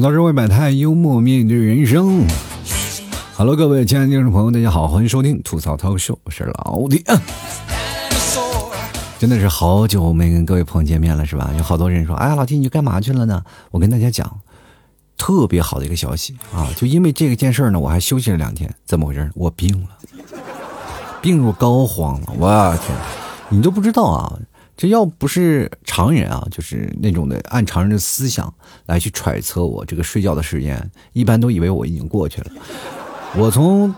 吐槽社会百态，幽默面对人生。Hello，各位亲爱的听众朋友，大家好，欢迎收听吐槽涛秀，我是老弟。真的是好久没跟各位朋友见面了，是吧？有好多人说：“哎，老弟，你干嘛去了呢？”我跟大家讲，特别好的一个消息啊！就因为这个件事呢，我还休息了两天。怎么回事？我病了，病入膏肓了。我天，你都不知道啊！这要不是常人啊，就是那种的按常人的思想来去揣测我这个睡觉的时间，一般都以为我已经过去了。我从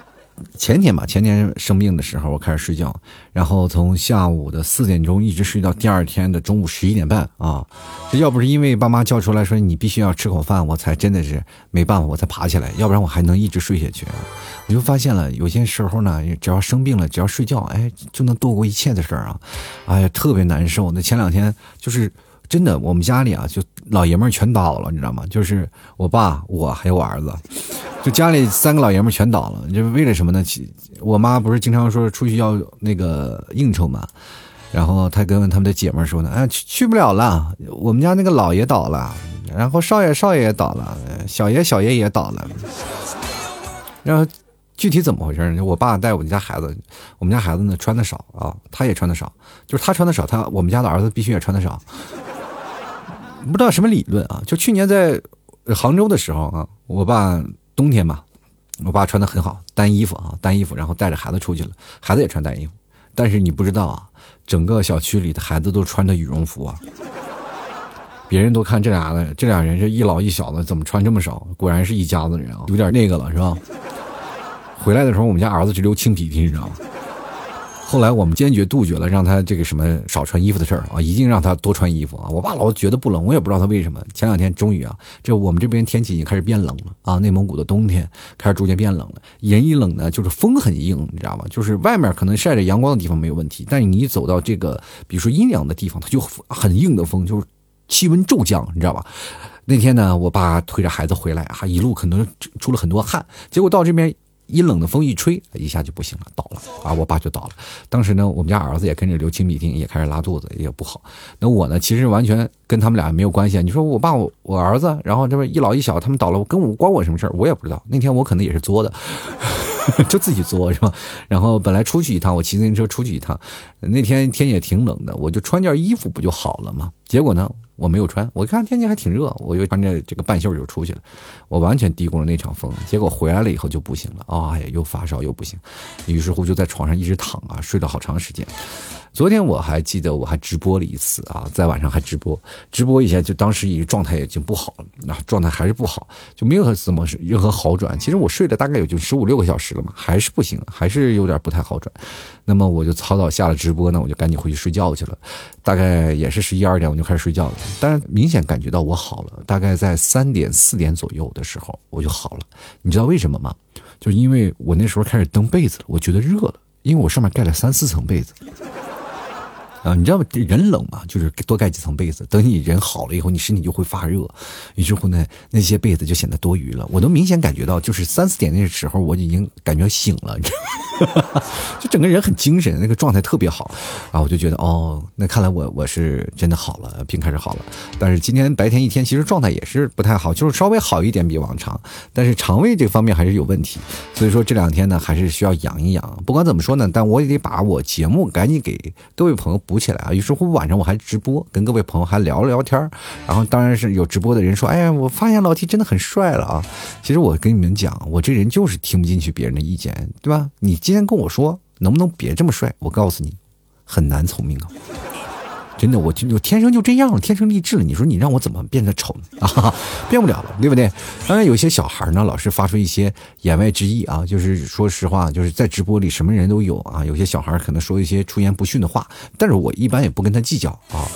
前天吧，前天生病的时候，我开始睡觉，然后从下午的四点钟一直睡到第二天的中午十一点半啊。这要不是因为爸妈叫出来说你必须要吃口饭，我才真的是没办法，我才爬起来，要不然我还能一直睡下去。我就发现了，有些时候呢，只要生病了，只要睡觉，哎，就能度过一切的事儿啊！哎呀，特别难受。那前两天就是真的，我们家里啊，就老爷们儿全倒了，你知道吗？就是我爸、我还有我儿子，就家里三个老爷们儿全倒了。就为了什么呢？我妈不是经常说出去要那个应酬嘛，然后她跟他们的姐们儿说呢，哎，去去不了了，我们家那个老爷倒了，然后少爷少爷也倒了，小爷小爷也倒了，然后。具体怎么回事呢？我爸带我们家孩子，我们家孩子呢穿的少啊，他也穿的少，就是他穿的少，他我们家的儿子必须也穿的少。不知道什么理论啊？就去年在杭州的时候啊，我爸冬天嘛，我爸穿的很好，单衣服啊，单衣服，然后带着孩子出去了，孩子也穿单衣服，但是你不知道啊，整个小区里的孩子都穿着羽绒服啊，别人都看这俩的，这俩人是一老一小的，怎么穿这么少？果然是一家子人啊，有点那个了，是吧？回来的时候，我们家儿子直流清鼻涕，你知道吗？后来我们坚决杜绝了让他这个什么少穿衣服的事儿啊，一定让他多穿衣服啊。我爸老觉得不冷，我也不知道他为什么。前两天终于啊，这我们这边天气已经开始变冷了啊，内蒙古的冬天开始逐渐变冷了。人一冷呢，就是风很硬，你知道吗？就是外面可能晒着阳光的地方没有问题，但是你一走到这个比如说阴凉的地方，它就很硬的风，就是气温骤降，你知道吧？那天呢，我爸推着孩子回来啊，一路可能出了很多汗，结果到这边。阴冷的风一吹，一下就不行了，倒了啊！我爸就倒了。当时呢，我们家儿子也跟着流清鼻涕，也开始拉肚子，也不好。那我呢，其实完全跟他们俩没有关系。你说我爸我我儿子，然后这边一老一小，他们倒了，跟我关我什么事儿？我也不知道。那天我可能也是作的，就自己作是吧？然后本来出去一趟，我骑自行车出去一趟，那天天也挺冷的，我就穿件衣服不就好了吗？结果呢？我没有穿，我看天气还挺热，我就穿着这个半袖就出去了，我完全低估了那场风，结果回来了以后就不行了，啊呀，又发烧又不行，于是乎就在床上一直躺啊，睡了好长时间。昨天我还记得我还直播了一次啊，在晚上还直播，直播一下就当时已经状态已经不好了，那状态还是不好，就没有怎么任何好转。其实我睡了大概也就十五六个小时了嘛，还是不行，还是有点不太好转。那么我就草草下了直播呢，我就赶紧回去睡觉去了。大概也是十一二点我就开始睡觉了，但是明显感觉到我好了。大概在三点四点左右的时候我就好了。你知道为什么吗？就因为我那时候开始蹬被子了，我觉得热了，因为我上面盖了三四层被子。啊，你知道吗？人冷嘛，就是多盖几层被子。等你人好了以后，你身体就会发热，于是乎呢，那些被子就显得多余了。我都明显感觉到，就是三四点那时候，我已经感觉醒了，就整个人很精神，那个状态特别好。啊，我就觉得哦，那看来我我是真的好了，病开始好了。但是今天白天一天，其实状态也是不太好，就是稍微好一点比往常，但是肠胃这方面还是有问题。所以说这两天呢，还是需要养一养。不管怎么说呢，但我也得把我节目赶紧给各位朋友。鼓起来啊！于是乎晚上我还直播，跟各位朋友还聊了聊天然后当然是有直播的人说：“哎呀，我发现老提真的很帅了啊！”其实我跟你们讲，我这人就是听不进去别人的意见，对吧？你今天跟我说能不能别这么帅？我告诉你，很难从命啊。真的，我就我天生就这样了，天生丽质了。你说你让我怎么变得丑啊？变不了了，对不对？当然，有些小孩呢，老是发出一些言外之意啊，就是说实话，就是在直播里什么人都有啊。有些小孩可能说一些出言不逊的话，但是我一般也不跟他计较啊。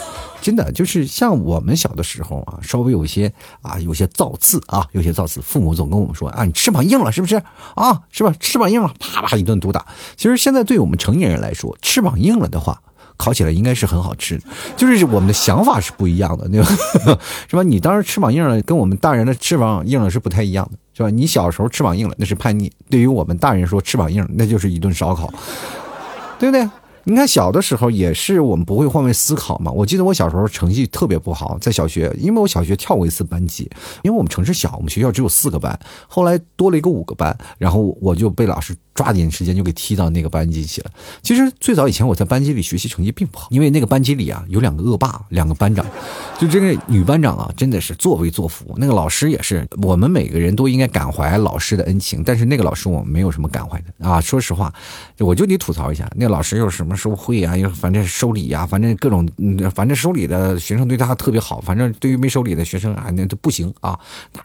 真的，就是像我们小的时候啊，稍微有一些啊，有些造次啊，有些造次，父母总跟我们说啊，你翅膀硬了是不是啊？是吧？翅膀硬了，啪啪一顿毒打。其实现在对我们成年人来说，翅膀硬了的话。烤起来应该是很好吃，就是我们的想法是不一样的，对吧？是吧？你当时翅膀硬了，跟我们大人的翅膀硬了是不太一样的，是吧？你小时候翅膀硬了，那是叛逆；对于我们大人说，翅膀硬，那就是一顿烧烤，对不对？你看小的时候也是我们不会换位思考嘛。我记得我小时候成绩特别不好，在小学，因为我小学跳过一次班级，因为我们城市小，我们学校只有四个班，后来多了一个五个班，然后我就被老师抓紧时间就给踢到那个班级去了。其实最早以前我在班级里学习成绩并不好，因为那个班级里啊有两个恶霸，两个班长，就这个女班长啊真的是作威作福，那个老师也是，我们每个人都应该感怀老师的恩情，但是那个老师我们没有什么感怀的啊。说实话，我就得吐槽一下，那个老师又什么收会啊，又反正收礼啊，反正各种，反正收礼的学生对他特别好，反正对于没收礼的学生啊，那都不行啊，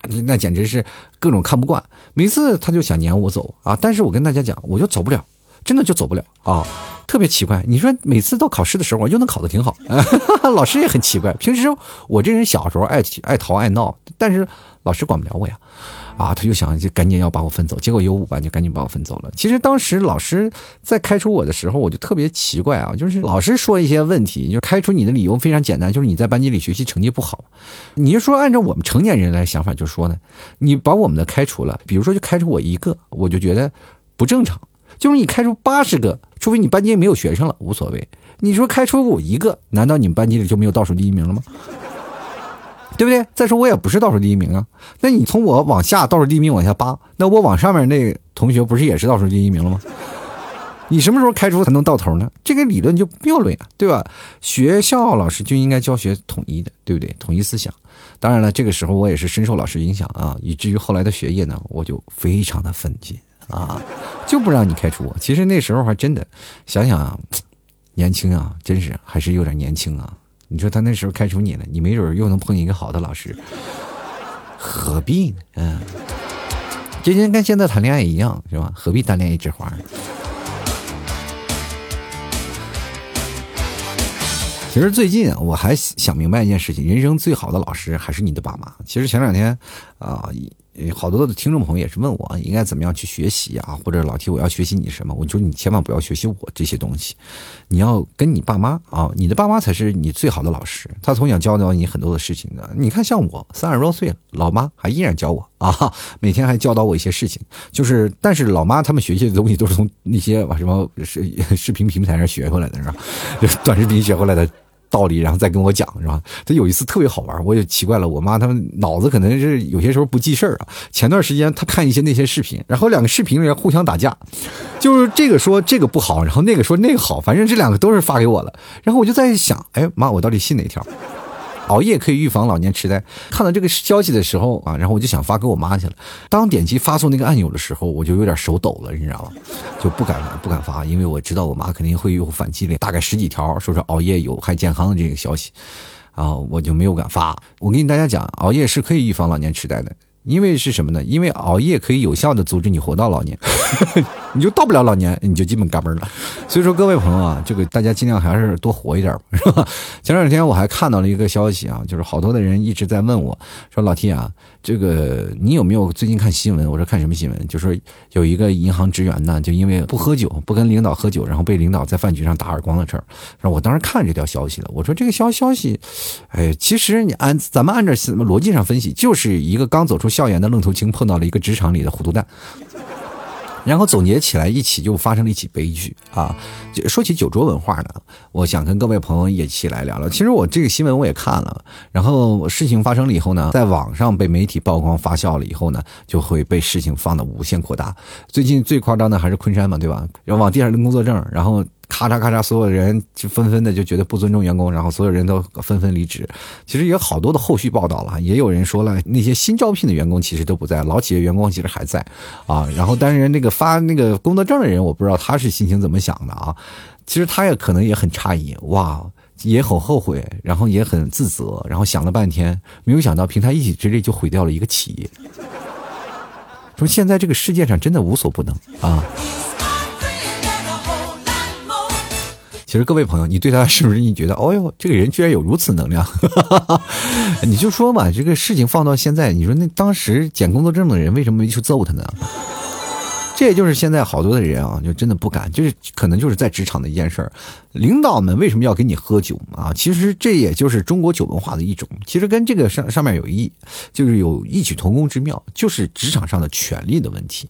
那那简直是各种看不惯。每次他就想撵我走啊，但是我跟大家讲，我就走不了，真的就走不了啊。特别奇怪，你说每次到考试的时候，我又能考得挺好，老师也很奇怪。平时我这人小时候爱爱淘爱闹，但是老师管不了我呀，啊，他就想就赶紧要把我分走，结果有五班就赶紧把我分走了。其实当时老师在开除我的时候，我就特别奇怪啊，就是老师说一些问题，就开除你的理由非常简单，就是你在班级里学习成绩不好。你就说按照我们成年人来想法，就说呢，你把我们的开除了，比如说就开除我一个，我就觉得不正常。就是你开出八十个，除非你班级没有学生了，无所谓。你说开除我一个，难道你们班级里就没有倒数第一名了吗？对不对？再说我也不是倒数第一名啊。那你从我往下倒数第一名往下扒，那我往上面那同学不是也是倒数第一名了吗？你什么时候开除才能到头呢？这个理论就谬论啊，对吧？学校老师就应该教学统一的，对不对？统一思想。当然了，这个时候我也是深受老师影响啊，以至于后来的学业呢，我就非常的奋进。啊，就不让你开除我。其实那时候还真的，想想年轻啊，真是还是有点年轻啊。你说他那时候开除你了，你没准又能碰见一个好的老师，何必呢？嗯，就跟跟现在谈恋爱一样，是吧？何必单恋一枝花？其实最近啊，我还想明白一件事情：人生最好的老师还是你的爸妈。其实前两天啊。好多的听众朋友也是问我应该怎么样去学习啊，或者老提我要学习你什么？我说你千万不要学习我这些东西，你要跟你爸妈啊，你的爸妈才是你最好的老师，他从小教导你很多的事情的。你看，像我三十多岁，老妈还依然教我啊，每天还教导我一些事情。就是，但是老妈他们学习的东西都是从那些什么视视频平台上学回来的，是吧？短视频学回来的。道理，然后再跟我讲，是吧？他有一次特别好玩，我也奇怪了。我妈他们脑子可能是有些时候不记事儿啊。前段时间他看一些那些视频，然后两个视频里面互相打架，就是这个说这个不好，然后那个说那个好，反正这两个都是发给我了。然后我就在想，哎妈，我到底信哪条？熬夜可以预防老年痴呆。看到这个消息的时候啊，然后我就想发给我妈去了。当点击发送那个按钮的时候，我就有点手抖了，你知道吗？就不敢不敢发，因为我知道我妈肯定会有反击的，大概十几条说是熬夜有害健康的这个消息，啊，我就没有敢发。我跟大家讲，熬夜是可以预防老年痴呆的。因为是什么呢？因为熬夜可以有效的阻止你活到老年，你就到不了老年，你就基本嘎嘣了。所以说，各位朋友啊，这个大家尽量还是多活一点，是吧？前两天我还看到了一个消息啊，就是好多的人一直在问我，说老 T 啊，这个你有没有最近看新闻？我说看什么新闻？就说有一个银行职员呢，就因为不喝酒，不跟领导喝酒，然后被领导在饭局上打耳光的事儿。我当时看这条消息了，我说这个消消息，哎，其实你按咱们按照逻辑上分析，就是一个刚走出。校园的愣头青碰到了一个职场里的糊涂蛋，然后总结起来一起就发生了一起悲剧啊！说起酒桌文化呢，我想跟各位朋友一起来聊聊。其实我这个新闻我也看了，然后事情发生了以后呢，在网上被媒体曝光发酵了以后呢，就会被事情放的无限扩大。最近最夸张的还是昆山嘛，对吧？然后往地上扔工作证，然后。咔嚓咔嚓，所有人就纷纷的就觉得不尊重员工，然后所有人都纷纷离职。其实有好多的后续报道了，也有人说了，那些新招聘的员工其实都不在，老企业员工其实还在啊。然后，但是那个发那个工作证的人，我不知道他是心情怎么想的啊。其实他也可能也很诧异，哇，也很后悔，然后也很自责，然后想了半天，没有想到凭他一己之力就毁掉了一个企业。说现在这个世界上真的无所不能啊。其实各位朋友，你对他是不是你觉得，哦哟，这个人居然有如此能量？你就说嘛，这个事情放到现在，你说那当时捡工作证的人为什么没去揍他呢？这也就是现在好多的人啊，就真的不敢，就是可能就是在职场的一件事儿。领导们为什么要跟你喝酒啊？其实这也就是中国酒文化的一种，其实跟这个上上面有异，就是有异曲同工之妙，就是职场上的权力的问题。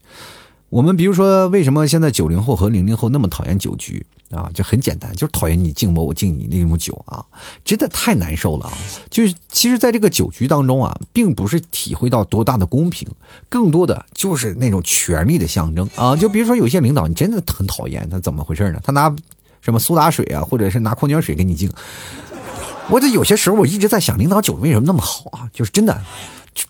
我们比如说，为什么现在九零后和零零后那么讨厌酒局啊？就很简单，就是讨厌你敬我，我敬你那种酒啊，真的太难受了啊！就是其实，在这个酒局当中啊，并不是体会到多大的公平，更多的就是那种权力的象征啊。就比如说，有些领导你真的很讨厌他，怎么回事呢？他拿什么苏打水啊，或者是拿矿泉水给你敬。我这有些时候我一直在想，领导酒为什么那么好啊？就是真的。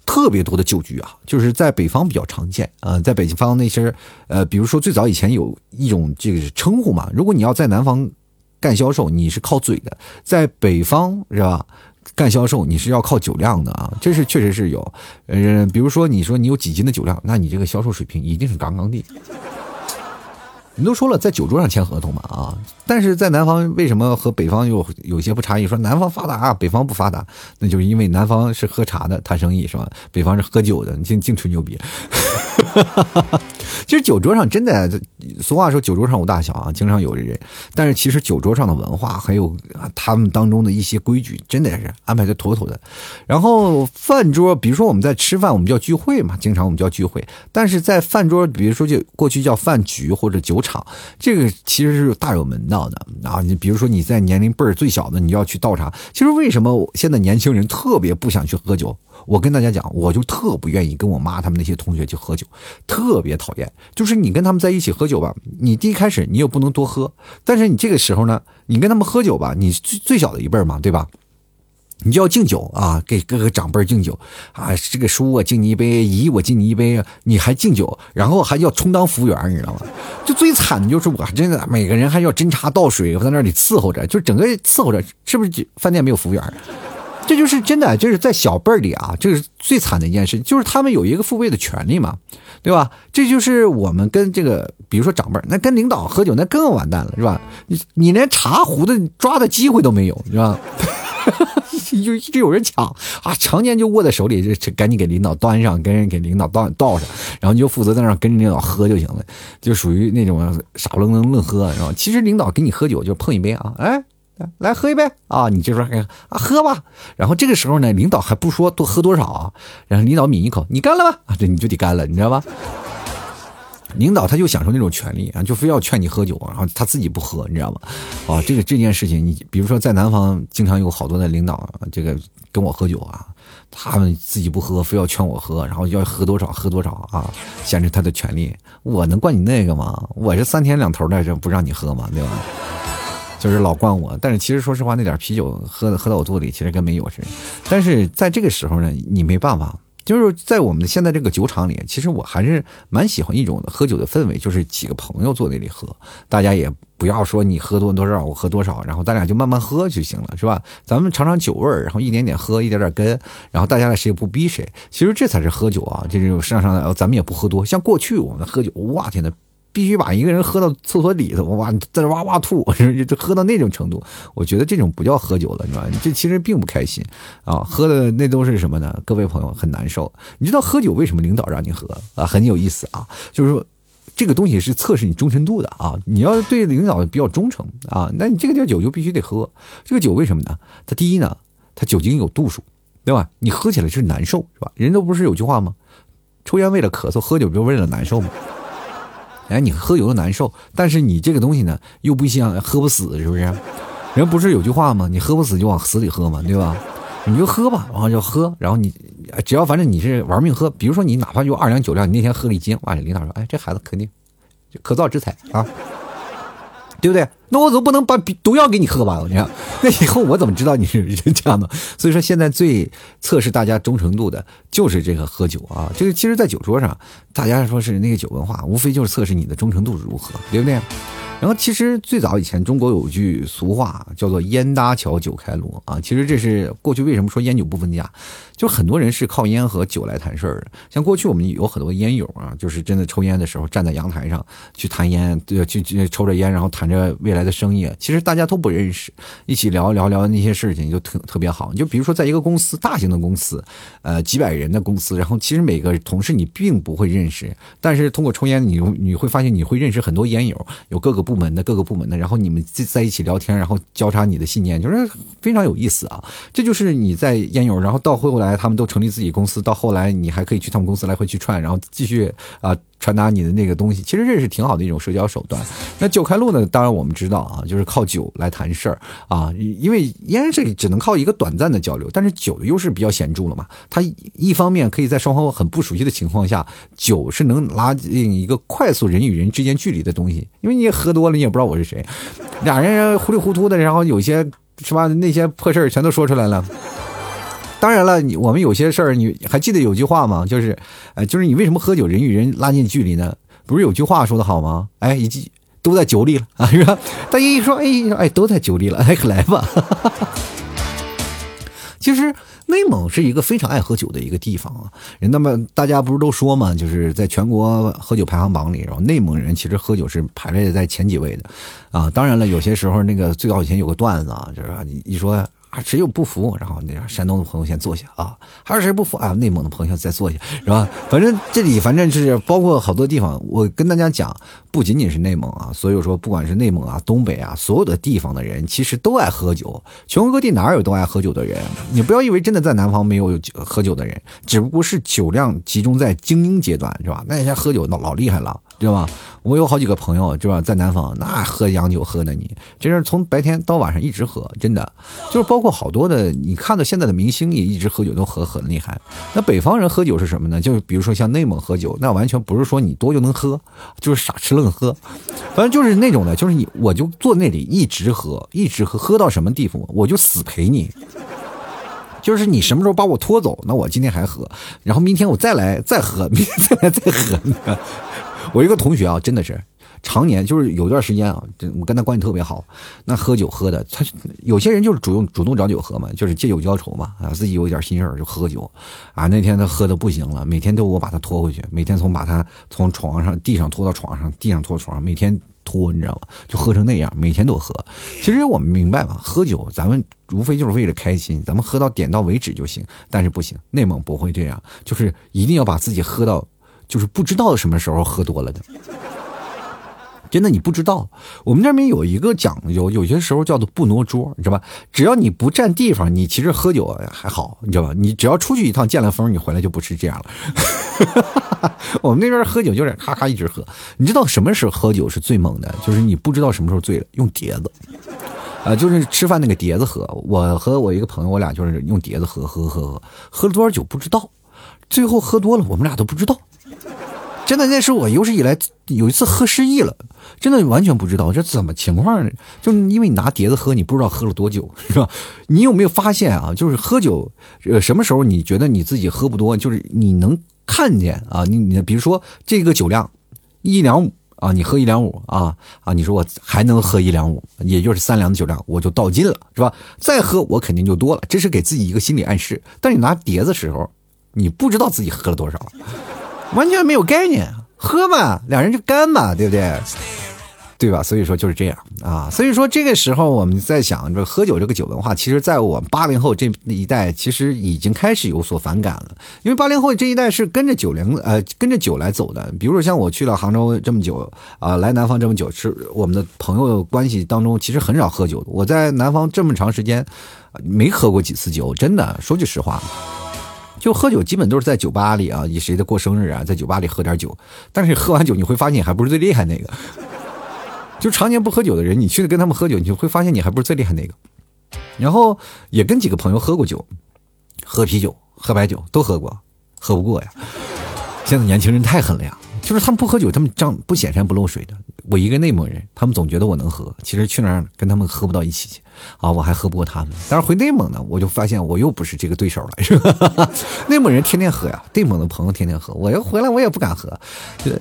特别多的酒局啊，就是在北方比较常见啊，在北方那些呃，比如说最早以前有一种这个称呼嘛，如果你要在南方干销售，你是靠嘴的；在北方是吧，干销售你是要靠酒量的啊，这是确实是有。呃，比如说你说你有几斤的酒量，那你这个销售水平一定是杠杠的。你都说了，在酒桌上签合同嘛啊，但是在南方为什么和北方有有些不差异？说南方发达，北方不发达，那就是因为南方是喝茶的谈生意是吧？北方是喝酒的，你净净吹牛逼。哈 哈其实酒桌上真的，俗话说酒桌上无大小啊，经常有人。但是其实酒桌上的文化还有他们当中的一些规矩，真的是安排的妥妥的。然后饭桌，比如说我们在吃饭，我们叫聚会嘛，经常我们叫聚会。但是在饭桌，比如说就过去叫饭局或者酒场，这个其实是大有门道的啊。你比如说你在年龄辈儿最小的，你要去倒茶。其实为什么现在年轻人特别不想去喝酒？我跟大家讲，我就特不愿意跟我妈他们那些同学去喝酒，特别讨厌。就是你跟他们在一起喝酒吧，你第一开始你又不能多喝，但是你这个时候呢，你跟他们喝酒吧，你最最小的一辈嘛，对吧？你就要敬酒啊，给各个长辈敬酒啊。这个叔我敬你一杯，姨我敬你一杯，你还敬酒，然后还要充当服务员，你知道吗？就最惨的就是我真的每个人还要斟茶倒水，在那里伺候着，就整个伺候着，是不是饭店没有服务员？这就是真的，就是在小辈儿里啊，这是最惨的一件事，就是他们有一个父辈的权利嘛，对吧？这就是我们跟这个，比如说长辈儿，那跟领导喝酒，那更完蛋了，是吧？你你连茶壶的抓的机会都没有，是吧？就一直有人抢啊，常年就握在手里，就赶紧给领导端上，跟人给领导倒倒上，然后你就负责在那跟着领导喝就行了，就属于那种傻愣愣愣喝，是吧？其实领导给你喝酒就碰一杯啊，哎。来喝一杯啊！你就说啊，喝吧。然后这个时候呢，领导还不说多喝多少啊，然后领导抿一口，你干了吧？啊，这你就得干了，你知道吧？领导他就享受那种权利啊，就非要劝你喝酒，然后他自己不喝，你知道吗？啊，这个这件事情，你比如说在南方，经常有好多的领导，这个跟我喝酒啊，他们自己不喝，非要劝我喝，然后要喝多少喝多少啊，显示他的权利。我能怪你那个吗？我是三天两头的，这不让你喝吗？对吧？就是老惯我，但是其实说实话，那点啤酒喝喝到我肚子里，其实跟没有似的。但是在这个时候呢，你没办法。就是在我们现在这个酒厂里，其实我还是蛮喜欢一种喝酒的氛围，就是几个朋友坐那里喝，大家也不要说你喝多多少，我喝多少，然后咱俩就慢慢喝就行了，是吧？咱们尝尝酒味儿，然后一点点喝，一点点跟，然后大家谁也不逼谁。其实这才是喝酒啊，这种上上来，咱们也不喝多。像过去我们喝酒，哇天呐！必须把一个人喝到厕所里头，哇，在那哇哇吐，就喝到那种程度。我觉得这种不叫喝酒了，你知道吧？这其实并不开心啊，喝的那都是什么呢？各位朋友很难受。你知道喝酒为什么领导让你喝啊？很有意思啊，就是说这个东西是测试你忠诚度的啊。你要对领导比较忠诚啊，那你这个叫酒就必须得喝。这个酒为什么呢？它第一呢，它酒精有度数，对吧？你喝起来是难受，是吧？人都不是有句话吗？抽烟为了咳嗽，喝酒不就为了难受吗？哎，你喝酒又难受，但是你这个东西呢，又不像喝不死，是不是？人不是有句话吗？你喝不死就往死里喝嘛，对吧？你就喝吧，然后就喝，然后你只要反正你是玩命喝，比如说你哪怕就二两酒量，你那天喝了一斤，哇，领导说，哎，这孩子肯定可造之才啊。对不对？那我怎么不能把毒药给你喝吧？你看，那以后我怎么知道你是这样的？所以说，现在最测试大家忠诚度的就是这个喝酒啊。这个其实，在酒桌上，大家说是那个酒文化，无非就是测试你的忠诚度如何，对不对？然后，其实最早以前，中国有句俗话叫做“烟搭桥，酒开路”啊。其实这是过去为什么说烟酒不分家，就很多人是靠烟和酒来谈事儿的。像过去我们有很多烟友啊，就是真的抽烟的时候站在阳台上去谈烟，对，去去抽着烟，然后谈着未来来的生意。其实大家都不认识，一起聊聊聊那些事情就特特别好。就比如说在一个公司，大型的公司，呃，几百人的公司，然后其实每个同事你并不会认识，但是通过抽烟，你你会发现你会认识很多烟友，有各个。部门的各个部门的，然后你们在在一起聊天，然后交叉你的信念，就是非常有意思啊。这就是你在烟友，然后到后来他们都成立自己公司，到后来你还可以去他们公司来回去串，然后继续啊传达你的那个东西，其实这是挺好的一种社交手段。那九开路呢？当然我们知道啊，就是靠酒来谈事儿啊，因为烟是只能靠一个短暂的交流，但是酒的优势比较显著了嘛。它一方面可以在双方很不熟悉的情况下，酒是能拉近一个快速人与人之间距离的东西。因为你也喝多了，你也不知道我是谁，俩人糊里糊涂的，然后有些是吧？那些破事儿全都说出来了。当然了，你我们有些事儿，你还记得有句话吗？就是，呃，就是你为什么喝酒人与人拉近距离呢？不是有句话说的好吗？哎，一记都在酒里了啊，是吧？大家一说，哎哎，都在酒里了，哎，来吧。其实内蒙是一个非常爱喝酒的一个地方啊。那么大家不是都说嘛，就是在全国喝酒排行榜里，然后内蒙人其实喝酒是排列在前几位的啊。当然了，有些时候那个最早以前有个段子啊，就是你一说。啊，谁有不服？然后那山东的朋友先坐下啊，还有谁不服啊？内蒙的朋友再坐下，是吧？反正这里反正是包括好多地方。我跟大家讲，不仅仅是内蒙啊，所以说不管是内蒙啊、东北啊，所有的地方的人其实都爱喝酒。全国各地哪有都爱喝酒的人？你不要以为真的在南方没有喝酒的人，只不过是酒量集中在精英阶段，是吧？那人家喝酒老老厉害了。对吧？我有好几个朋友，是吧？在南方那喝洋酒喝的，你真是从白天到晚上一直喝，真的。就是包括好多的，你看到现在的明星也一直喝酒，都喝很厉害。那北方人喝酒是什么呢？就是比如说像内蒙喝酒，那完全不是说你多就能喝，就是傻吃愣喝。反正就是那种的，就是你我就坐那里一直喝，一直喝，喝到什么地步，我就死陪你。就是你什么时候把我拖走，那我今天还喝，然后明天我再来再喝，明天再来再喝。我一个同学啊，真的是常年就是有段时间啊，我跟他关系特别好。那喝酒喝的，他有些人就是主动主动找酒喝嘛，就是借酒浇愁嘛啊，自己有一点心事儿就喝酒啊。那天他喝的不行了，每天都我把他拖回去，每天从把他从床上地上拖到床上，地上拖床上，每天拖，你知道吗？就喝成那样，每天都喝。其实我们明白嘛，喝酒咱们无非就是为了开心，咱们喝到点到为止就行。但是不行，内蒙不会这样，就是一定要把自己喝到。就是不知道什么时候喝多了的，真的你不知道。我们那边有一个讲究，有些时候叫做不挪桌，你知道吧？只要你不占地方，你其实喝酒还好，你知道吧？你只要出去一趟见了风，你回来就不是这样了。我们那边喝酒就是咔咔一直喝。你知道什么时候喝酒是最猛的？就是你不知道什么时候醉了，用碟子，啊，就是吃饭那个碟子喝。我和我一个朋友，我俩就是用碟子喝，喝喝喝，喝了多少酒不知道，最后喝多了，我们俩都不知道。真的，那是我有史以来有一次喝失忆了，真的完全不知道这怎么情况呢？就因为你拿碟子喝，你不知道喝了多久，是吧？你有没有发现啊？就是喝酒，呃，什么时候你觉得你自己喝不多？就是你能看见啊，你你比如说这个酒量一两五啊，你喝一两五啊啊，你说我还能喝一两五，也就是三两的酒量，我就倒尽了，是吧？再喝我肯定就多了，这是给自己一个心理暗示。但你拿碟子时候，你不知道自己喝了多少。完全没有概念，喝嘛，两人就干嘛，对不对？对吧？所以说就是这样啊。所以说这个时候我们在想，这喝酒这个酒文化，其实在我们八零后这一代，其实已经开始有所反感了。因为八零后这一代是跟着九零呃跟着酒来走的。比如说像我去了杭州这么久啊，来南方这么久，是我们的朋友关系当中，其实很少喝酒的。我在南方这么长时间，没喝过几次酒，真的说句实话。就喝酒基本都是在酒吧里啊，以谁的过生日啊，在酒吧里喝点酒。但是喝完酒你会发现还不是最厉害那个。就常年不喝酒的人，你去跟他们喝酒，你就会发现你还不是最厉害那个。然后也跟几个朋友喝过酒，喝啤酒、喝白酒都喝过，喝不过呀。现在年轻人太狠了呀，就是他们不喝酒，他们张不显山不漏水的。我一个内蒙人，他们总觉得我能喝，其实去那儿跟他们喝不到一起去。啊，我还喝不过他们。但是回内蒙呢，我就发现我又不是这个对手了，是吧？内蒙人天天喝呀，内蒙的朋友天天喝，我要回来我也不敢喝，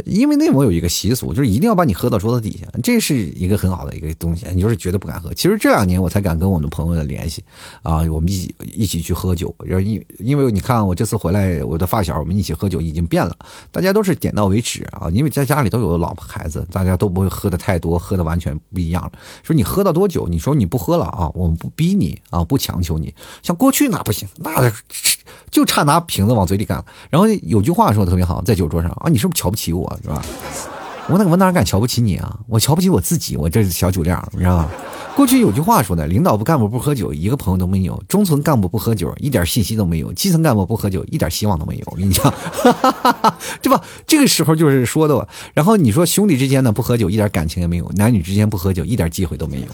因为内蒙有一个习俗，就是一定要把你喝到桌子底下，这是一个很好的一个东西。你就是觉得不敢喝，其实这两年我才敢跟我的朋友的联系啊，我们一起一起去喝酒。然后因因为你看我这次回来，我的发小我们一起喝酒已经变了，大家都是点到为止啊，因为在家里都有老婆孩子，大家都不会喝的太多，喝的完全不一样。说你喝到多久？你说你不喝了。啊，我们不逼你啊，不强求你。像过去那不行，那就差拿瓶子往嘴里干。然后有句话说的特别好，在酒桌上啊，你是不是瞧不起我，是吧？我那我哪敢瞧不起你啊？我瞧不起我自己，我这小酒量，你知道吧？过去有句话说的，领导不干部不喝酒，一个朋友都没有；中层干部不喝酒，一点信息都没有；基层干部不喝酒，一点希望都没有。我跟你讲，对吧？这个时候就是说的。然后你说兄弟之间呢不喝酒，一点感情也没有；男女之间不喝酒，一点机会都没有。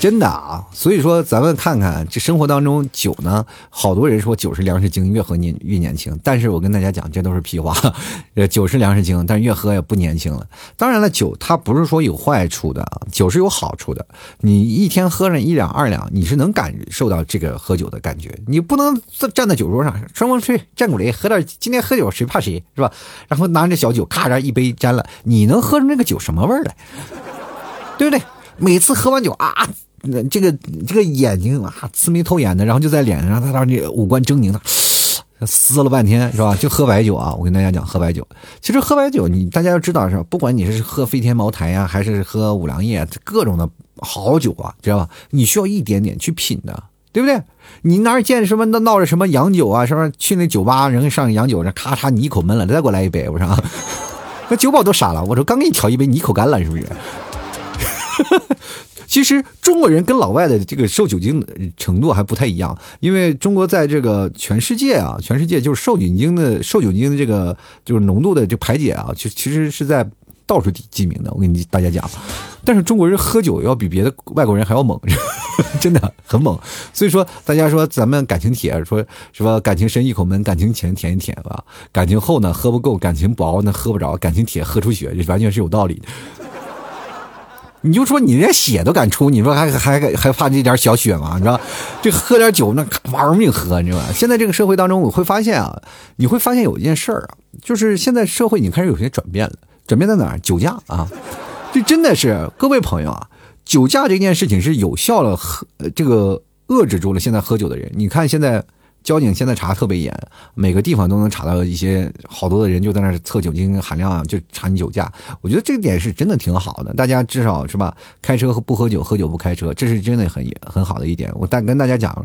真的啊，所以说咱们看看这生活当中酒呢，好多人说酒是粮食精，越喝年越年轻。但是我跟大家讲，这都是屁话。呃，酒是粮食精，但是越喝也不年轻了。当然了，酒它不是说有坏处的啊，酒是有好处的。你一天喝上一两二两，你是能感受到这个喝酒的感觉。你不能站在酒桌上，双风吹，战鼓擂，喝点今天喝酒谁怕谁是吧？然后拿着小酒，咔嚓一杯沾了，你能喝出那个酒什么味来？对不对？每次喝完酒啊。那这个这个眼睛啊，刺眉透眼的，然后就在脸上，他让你五官狰狞的，撕 了半天是吧？就喝白酒啊！我跟大家讲，喝白酒，其实喝白酒，你大家要知道是吧？不管你是喝飞天茅台呀，还是喝五粮液，各种的好酒啊，知道吧？你需要一点点去品的，对不对？你哪见什么闹闹着什么洋酒啊？什么去那酒吧人上洋酒，这咔嚓你一口闷了，再给我来一杯，我说，那酒保都傻了，我说刚给你调一杯，你一口干了是不是？其实中国人跟老外的这个受酒精的程度还不太一样，因为中国在这个全世界啊，全世界就是受酒精的受酒精的这个就是浓度的就排解啊，就其实是在倒数第几名的。我跟你大家讲，但是中国人喝酒要比别的外国人还要猛，真的很猛。所以说，大家说咱们感情铁，说什么感情深一口闷，感情浅舔一舔吧，感情厚呢喝不够，感情薄呢喝不着，感情铁喝出血，这完全是有道理的。你就说你连血都敢出，你说还还还怕这点小血吗？你知道，这喝点酒那玩命喝，你知道吧？现在这个社会当中，我会发现啊，你会发现有一件事儿啊，就是现在社会已经开始有些转变了。转变在哪儿？酒驾啊！这真的是各位朋友啊，酒驾这件事情是有效了，喝这个遏制住了现在喝酒的人。你看现在。交警现在查特别严，每个地方都能查到一些好多的人就在那测酒精含量，就查你酒驾。我觉得这点是真的挺好的，大家至少是吧？开车和不喝酒，喝酒不开车，这是真的很很好的一点。我但跟大家讲，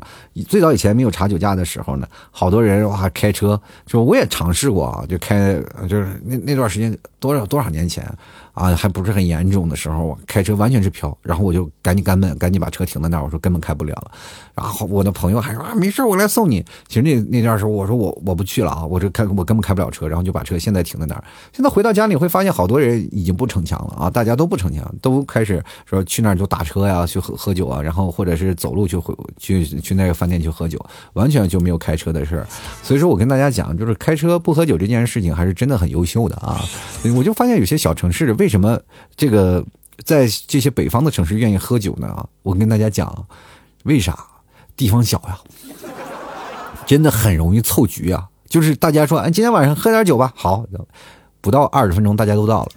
最早以前没有查酒驾的时候呢，好多人哇开车，说我也尝试过啊，就开就是那那段时间多少多少年前。啊，还不是很严重的时候，开车完全是飘，然后我就赶紧赶门，赶紧把车停在那儿，我说根本开不了了。然后我的朋友还说啊，没事，我来送你。其实那那段时候，我说我我不去了啊，我这开我根本开不了车，然后就把车现在停在那儿。现在回到家里会发现，好多人已经不逞强了啊，大家都不逞强，都开始说去那儿就打车呀，去喝喝酒啊，然后或者是走路去回去去那个饭店去喝酒，完全就没有开车的事儿。所以说我跟大家讲，就是开车不喝酒这件事情还是真的很优秀的啊。我就发现有些小城市。为什么这个在这些北方的城市愿意喝酒呢？我跟大家讲，为啥？地方小呀，真的很容易凑局啊。就是大家说，哎，今天晚上喝点酒吧。好，不到二十分钟，大家都到了。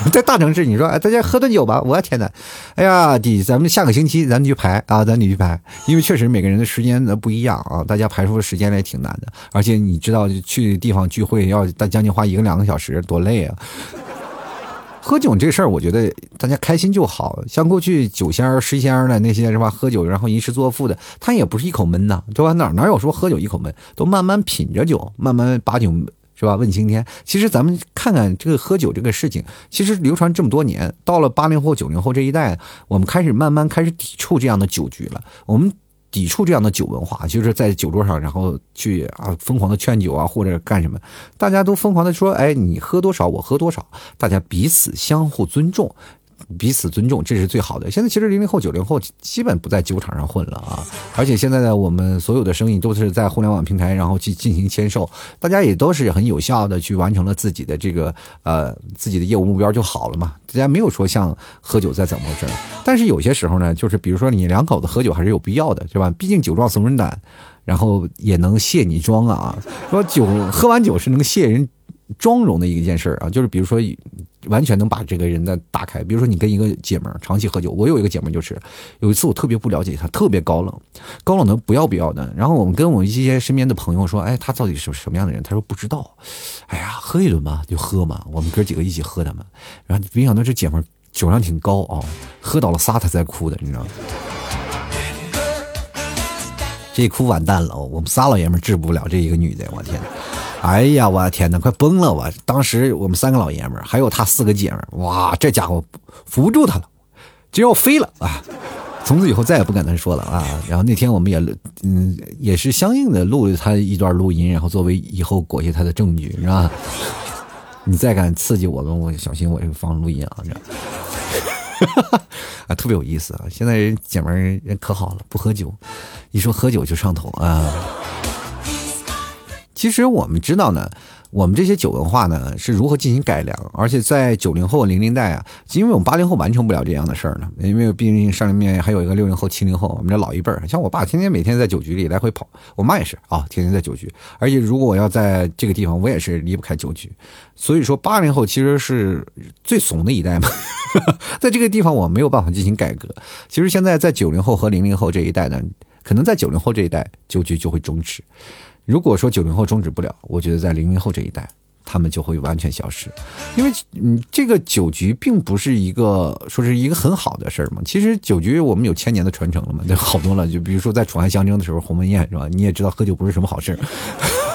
在大城市，你说，哎，大家喝顿酒吧。我天哪！哎呀，弟，咱们下个星期咱们去排啊，咱得去排，因为确实每个人的时间不一样啊，大家排出的时间来挺难的。而且你知道，去地方聚会要大将近花一个两个小时，多累啊！喝酒这事儿，我觉得大家开心就好。像过去酒仙、儿、诗仙儿的那些是吧？喝酒然后吟诗作赋的，他也不是一口闷呐，对吧？哪哪有说喝酒一口闷？都慢慢品着酒，慢慢把酒是吧？问青天。其实咱们看看这个喝酒这个事情，其实流传这么多年，到了八零后、九零后这一代，我们开始慢慢开始抵触这样的酒局了。我们。抵触这样的酒文化，就是在酒桌上，然后去啊疯狂的劝酒啊，或者干什么，大家都疯狂的说，哎，你喝多少，我喝多少，大家彼此相互尊重。彼此尊重，这是最好的。现在其实零零后、九零后基本不在酒场上混了啊，而且现在呢，我们所有的生意都是在互联网平台，然后去进行签售，大家也都是很有效的去完成了自己的这个呃自己的业务目标就好了嘛。大家没有说像喝酒再怎么回事但是有些时候呢，就是比如说你两口子喝酒还是有必要的，是吧？毕竟酒壮怂人胆，然后也能卸你妆啊。说酒喝完酒是能卸人妆容的一件事啊，就是比如说。完全能把这个人的打开。比如说，你跟一个姐们儿长期喝酒，我有一个姐们儿，就是有一次我特别不了解她，特别高冷，高冷的不要不要的。然后我们跟我一些身边的朋友说：“哎，她到底是什么样的人？”她说：“不知道。”哎呀，喝一顿吧，就喝嘛。我们哥几个一起喝的嘛。然后没想到这姐们儿酒量挺高啊，喝倒了仨，她才哭的，你知道吗？这一哭完蛋了，我们仨老爷们治不了这一个女的，我天！哎呀，我的天哪，快崩了！我当时我们三个老爷们儿，还有他四个姐们儿，哇，这家伙扶不住他了。就要飞了啊！从此以后再也不敢再说了啊！然后那天我们也嗯也是相应的录了他一段录音，然后作为以后裹挟他的证据，是吧？你再敢刺激我们，我小心我这个放录音啊！这 啊特别有意思啊！现在人姐们人可好了，不喝酒，一说喝酒就上头啊！其实我们知道呢。我们这些酒文化呢是如何进行改良？而且在九零后、零零代啊，因为我们八零后完成不了这样的事儿呢，因为毕竟上面还有一个六零后、七零后，我们这老一辈儿，像我爸天天每天在酒局里来回跑，我妈也是啊，天天在酒局。而且如果我要在这个地方，我也是离不开酒局。所以说，八零后其实是最怂的一代嘛，在这个地方我没有办法进行改革。其实现在在九零后和零零后这一代呢，可能在九零后这一代酒局就会终止。如果说九零后终止不了，我觉得在零零后这一代，他们就会完全消失，因为嗯，这个酒局并不是一个说是一个很好的事儿嘛。其实酒局我们有千年的传承了嘛，就好多了。就比如说在楚汉相争的时候，鸿门宴是吧？你也知道喝酒不是什么好事儿。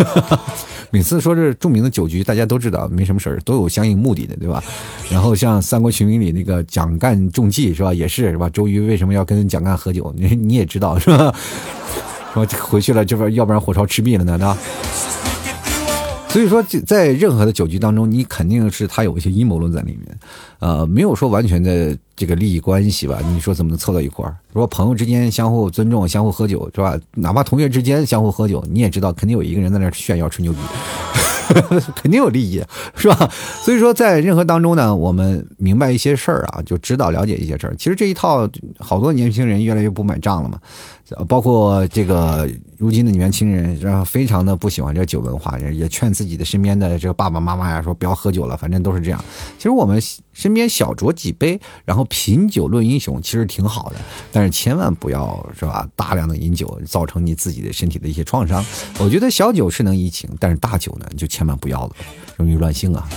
每次说是著名的酒局，大家都知道没什么事儿，都有相应目的的，对吧？然后像《三国群英》里那个蒋干中计是吧？也是是吧？周瑜为什么要跟蒋干喝酒？你你也知道是吧？说回去了，这边要不然火烧赤壁了呢，对吧？所以说，在任何的酒局当中，你肯定是他有一些阴谋论在里面，呃，没有说完全的这个利益关系吧？你说怎么能凑到一块儿？如果朋友之间相互尊重、相互喝酒，是吧？哪怕同学之间相互喝酒，你也知道，肯定有一个人在那炫耀、吹牛逼。肯定有利益，是吧？所以说，在任何当中呢，我们明白一些事儿啊，就知道了解一些事儿。其实这一套，好多年轻人越来越不买账了嘛。包括这个如今的年轻人，然后非常的不喜欢这酒文化，也劝自己的身边的这个爸爸妈妈呀，说不要喝酒了，反正都是这样。其实我们身边小酌几杯，然后品酒论英雄，其实挺好的。但是千万不要是吧？大量的饮酒，造成你自己的身体的一些创伤。我觉得小酒是能怡情，但是大酒呢，就千万不要了，容易乱性啊。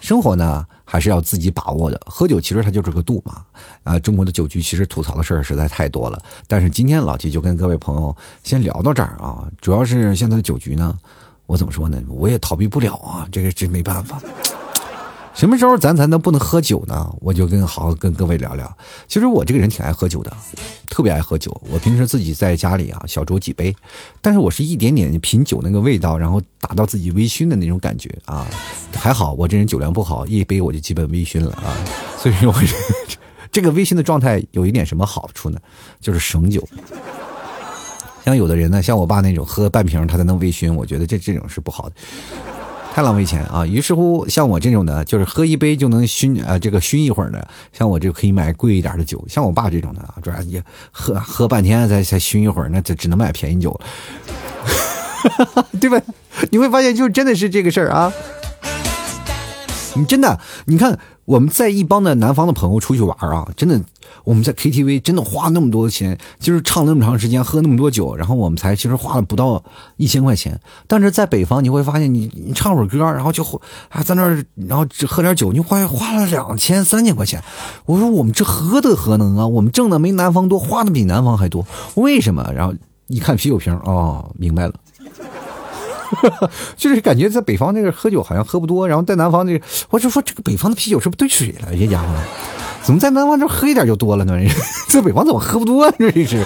生活呢？还是要自己把握的。喝酒其实它就是个度嘛。啊，中国的酒局其实吐槽的事儿实在太多了。但是今天老七就跟各位朋友先聊到这儿啊。主要是现在的酒局呢，我怎么说呢？我也逃避不了啊，这个这没办法。什么时候咱才能不能喝酒呢？我就跟好好跟各位聊聊。其实我这个人挺爱喝酒的，特别爱喝酒。我平时自己在家里啊，小酌几杯，但是我是一点点品酒那个味道，然后达到自己微醺的那种感觉啊。还好我这人酒量不好，一杯我就基本微醺了啊。所以说，这个微醺的状态有一点什么好处呢？就是省酒。像有的人呢，像我爸那种喝半瓶他才能微醺，我觉得这这种是不好的。太浪费钱啊！于是乎，像我这种的，就是喝一杯就能熏啊，这个熏一会儿的，像我就可以买贵一点的酒。像我爸这种的啊，主要也喝喝半天才才熏一会儿，那就只能买便宜酒了，对吧？你会发现，就真的是这个事儿啊！你真的，你看我们在一帮的南方的朋友出去玩啊，真的。我们在 KTV 真的花那么多钱，就是唱那么长时间，喝那么多酒，然后我们才其实花了不到一千块钱。但是在北方，你会发现，你你唱会儿歌，然后就还在那儿，然后只喝点酒，你花花了两千三千块钱。我说我们这何德何能啊？我们挣的没南方多，花的比南方还多，为什么？然后一看啤酒瓶，哦，明白了，就是感觉在北方那个喝酒好像喝不多，然后在南方那个，我就说这个北方的啤酒是不是兑水了？这家伙。怎么在南方这喝一点就多了呢？这北方怎么喝不多呢？这是。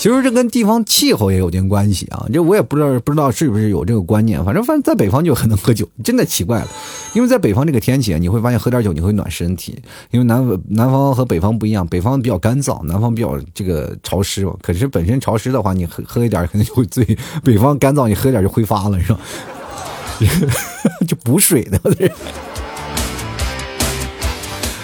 其实这跟地方气候也有点关系啊。这我也不知道不知道是不是有这个观念。反正反正在北方就很能喝酒，真的奇怪了。因为在北方这个天气，你会发现喝点酒你会暖身体。因为南南方和北方不一样，北方比较干燥，南方比较这个潮湿。可是本身潮湿的话，你喝喝一点肯定就会醉。北方干燥，你喝点就挥发了，是吧？就补水的。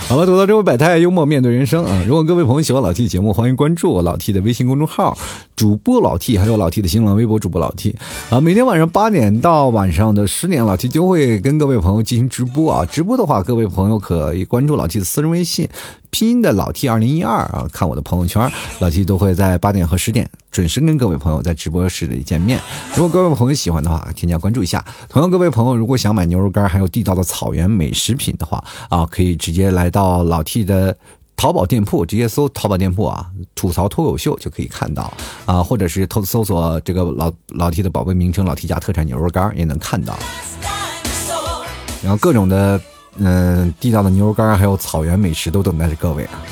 好了，吐槽这位百态幽默面对人生啊！如果各位朋友喜欢老 T 的节目，欢迎关注我老 T 的微信公众号，主播老 T，还有老 T 的新浪微博主播老 T 啊。每天晚上八点到晚上的十点，老 T 就会跟各位朋友进行直播啊。直播的话，各位朋友可以关注老 T 的私人微信。拼音的老 T 二零一二啊，看我的朋友圈，老 T 都会在八点和十点准时跟各位朋友在直播室里见面。如果各位朋友喜欢的话，添加关注一下。同样，各位朋友如果想买牛肉干还有地道的草原美食品的话啊，可以直接来到老 T 的淘宝店铺，直接搜淘宝店铺啊，吐槽脱口秀就可以看到啊，或者是搜搜索这个老老 T 的宝贝名称老 T 家特产牛肉干也能看到。然后各种的。嗯，地道的牛肉干还有草原美食都等待着各位啊。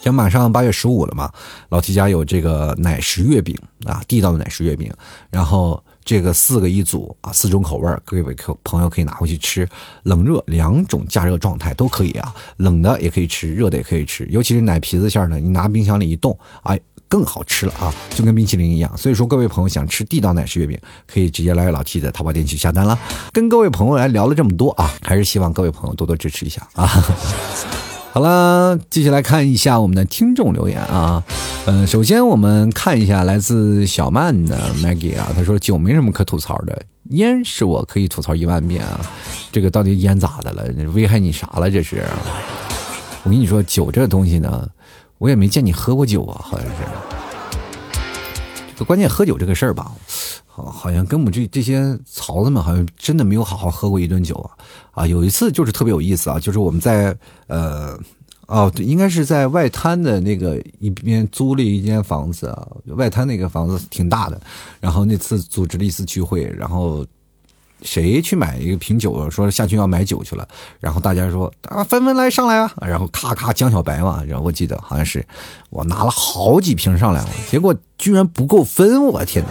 这马上八月十五了嘛，老 T 家有这个奶食月饼啊，地道的奶食月饼，然后这个四个一组啊，四种口味各位客朋友可以拿回去吃，冷热两种加热状态都可以啊，冷的也可以吃，热的也可以吃，尤其是奶皮子馅的，你拿冰箱里一冻，哎，更好吃了啊，就跟冰淇淋一样。所以说，各位朋友想吃地道奶食月饼，可以直接来老 T 的淘宝店去下单了。跟各位朋友来聊了这么多啊，还是希望各位朋友多多支持一下啊。好了，继续来看一下我们的听众留言啊。嗯，首先我们看一下来自小曼的 Maggie 啊，他说酒没什么可吐槽的，烟是我可以吐槽一万遍啊。这个到底烟咋的了？危害你啥了？这是？我跟你说，酒这东西呢，我也没见你喝过酒啊，好像是。关键喝酒这个事儿吧，好，好像跟我们这这些曹子们好像真的没有好好喝过一顿酒啊。啊，有一次就是特别有意思啊，就是我们在呃，哦，对，应该是在外滩的那个一边租了一间房子啊，外滩那个房子挺大的，然后那次组织了一次聚会，然后谁去买一个瓶酒，说下去要买酒去了，然后大家说啊，纷纷来上来啊，然后咔咔江小白嘛，然后我记得好像是我拿了好几瓶上来了，结果居然不够分，我天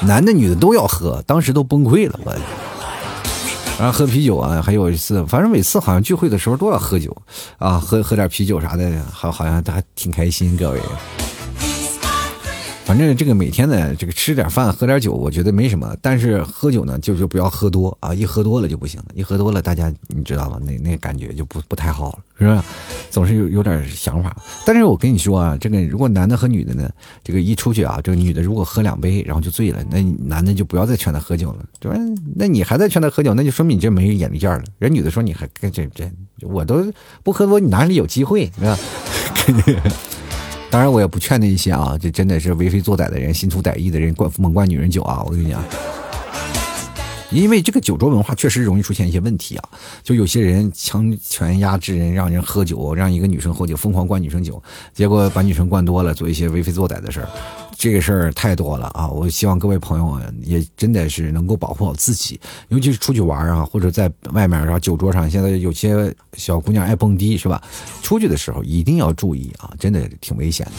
哪，男的女的都要喝，当时都崩溃了，我。然后喝啤酒啊，还有一次，反正每次好像聚会的时候都要喝酒，啊，喝喝点啤酒啥的，好好像还挺开心，各位。反正这个每天呢，这个吃点饭喝点酒，我觉得没什么。但是喝酒呢，就是不要喝多啊，一喝多了就不行了。一喝多了，大家你知道吗？那 那感觉就不不太好了，是吧？总是有有点想法。但是我跟你说啊，这个如果男的和女的呢，这个一出去啊，这个女的如果喝两杯然后就醉了，那男的就不要再劝她喝酒了，对吧？那你还在劝她喝酒，那就说明你这没眼力见了。人女的说你还跟这这，我都不喝多，你哪里有机会，是吧？当然，我也不劝那些啊，这真的是为非作歹的人、心图歹意的人灌猛灌女人酒啊！我跟你讲，因为这个酒桌文化确实容易出现一些问题啊，就有些人强权压制人，让人喝酒，让一个女生喝酒，疯狂灌女生酒，结果把女生灌多了，做一些为非作歹的事儿。这个事儿太多了啊！我希望各位朋友也真的是能够保护好自己，尤其是出去玩啊，或者在外面啊酒桌上，现在有些小姑娘爱蹦迪是吧？出去的时候一定要注意啊，真的挺危险的。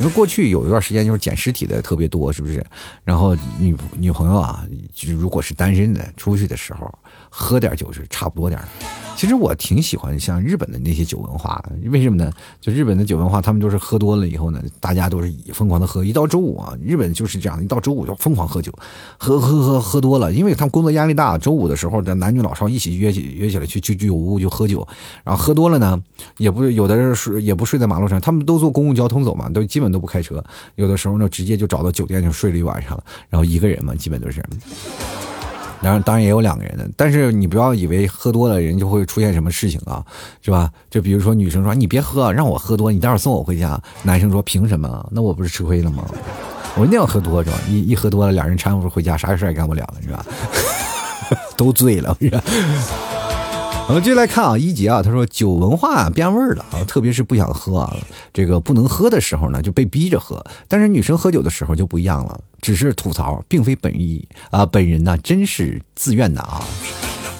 因为过去有一段时间就是捡尸体的特别多，是不是？然后女女朋友啊，如果是单身的，出去的时候喝点酒是差不多点儿。其实我挺喜欢像日本的那些酒文化，为什么呢？就日本的酒文化，他们都是喝多了以后呢，大家都是疯狂的喝。一到周五啊，日本就是这样，一到周五就疯狂喝酒，喝喝喝喝多了，因为他们工作压力大。周五的时候，的男女老少一起约起约起来去去居酒屋就喝酒，然后喝多了呢，也不有的人睡也不睡在马路上，他们都坐公共交通走嘛，都基本都不开车。有的时候呢，直接就找到酒店就睡了一晚上了，然后一个人嘛，基本都是。当然当然也有两个人的，但是你不要以为喝多了人就会出现什么事情啊，是吧？就比如说女生说你别喝，让我喝多，你待会儿送我回家。男生说凭什么？那我不是吃亏了吗？我一定要喝多是吧？一一喝多了，俩人搀扶回家，啥事儿也干不了了是吧？都醉了是？我们继续来看啊，一杰啊，他说酒文化变味儿了啊，特别是不想喝啊，这个不能喝的时候呢，就被逼着喝。但是女生喝酒的时候就不一样了，只是吐槽，并非本意啊，本人呢真是自愿的啊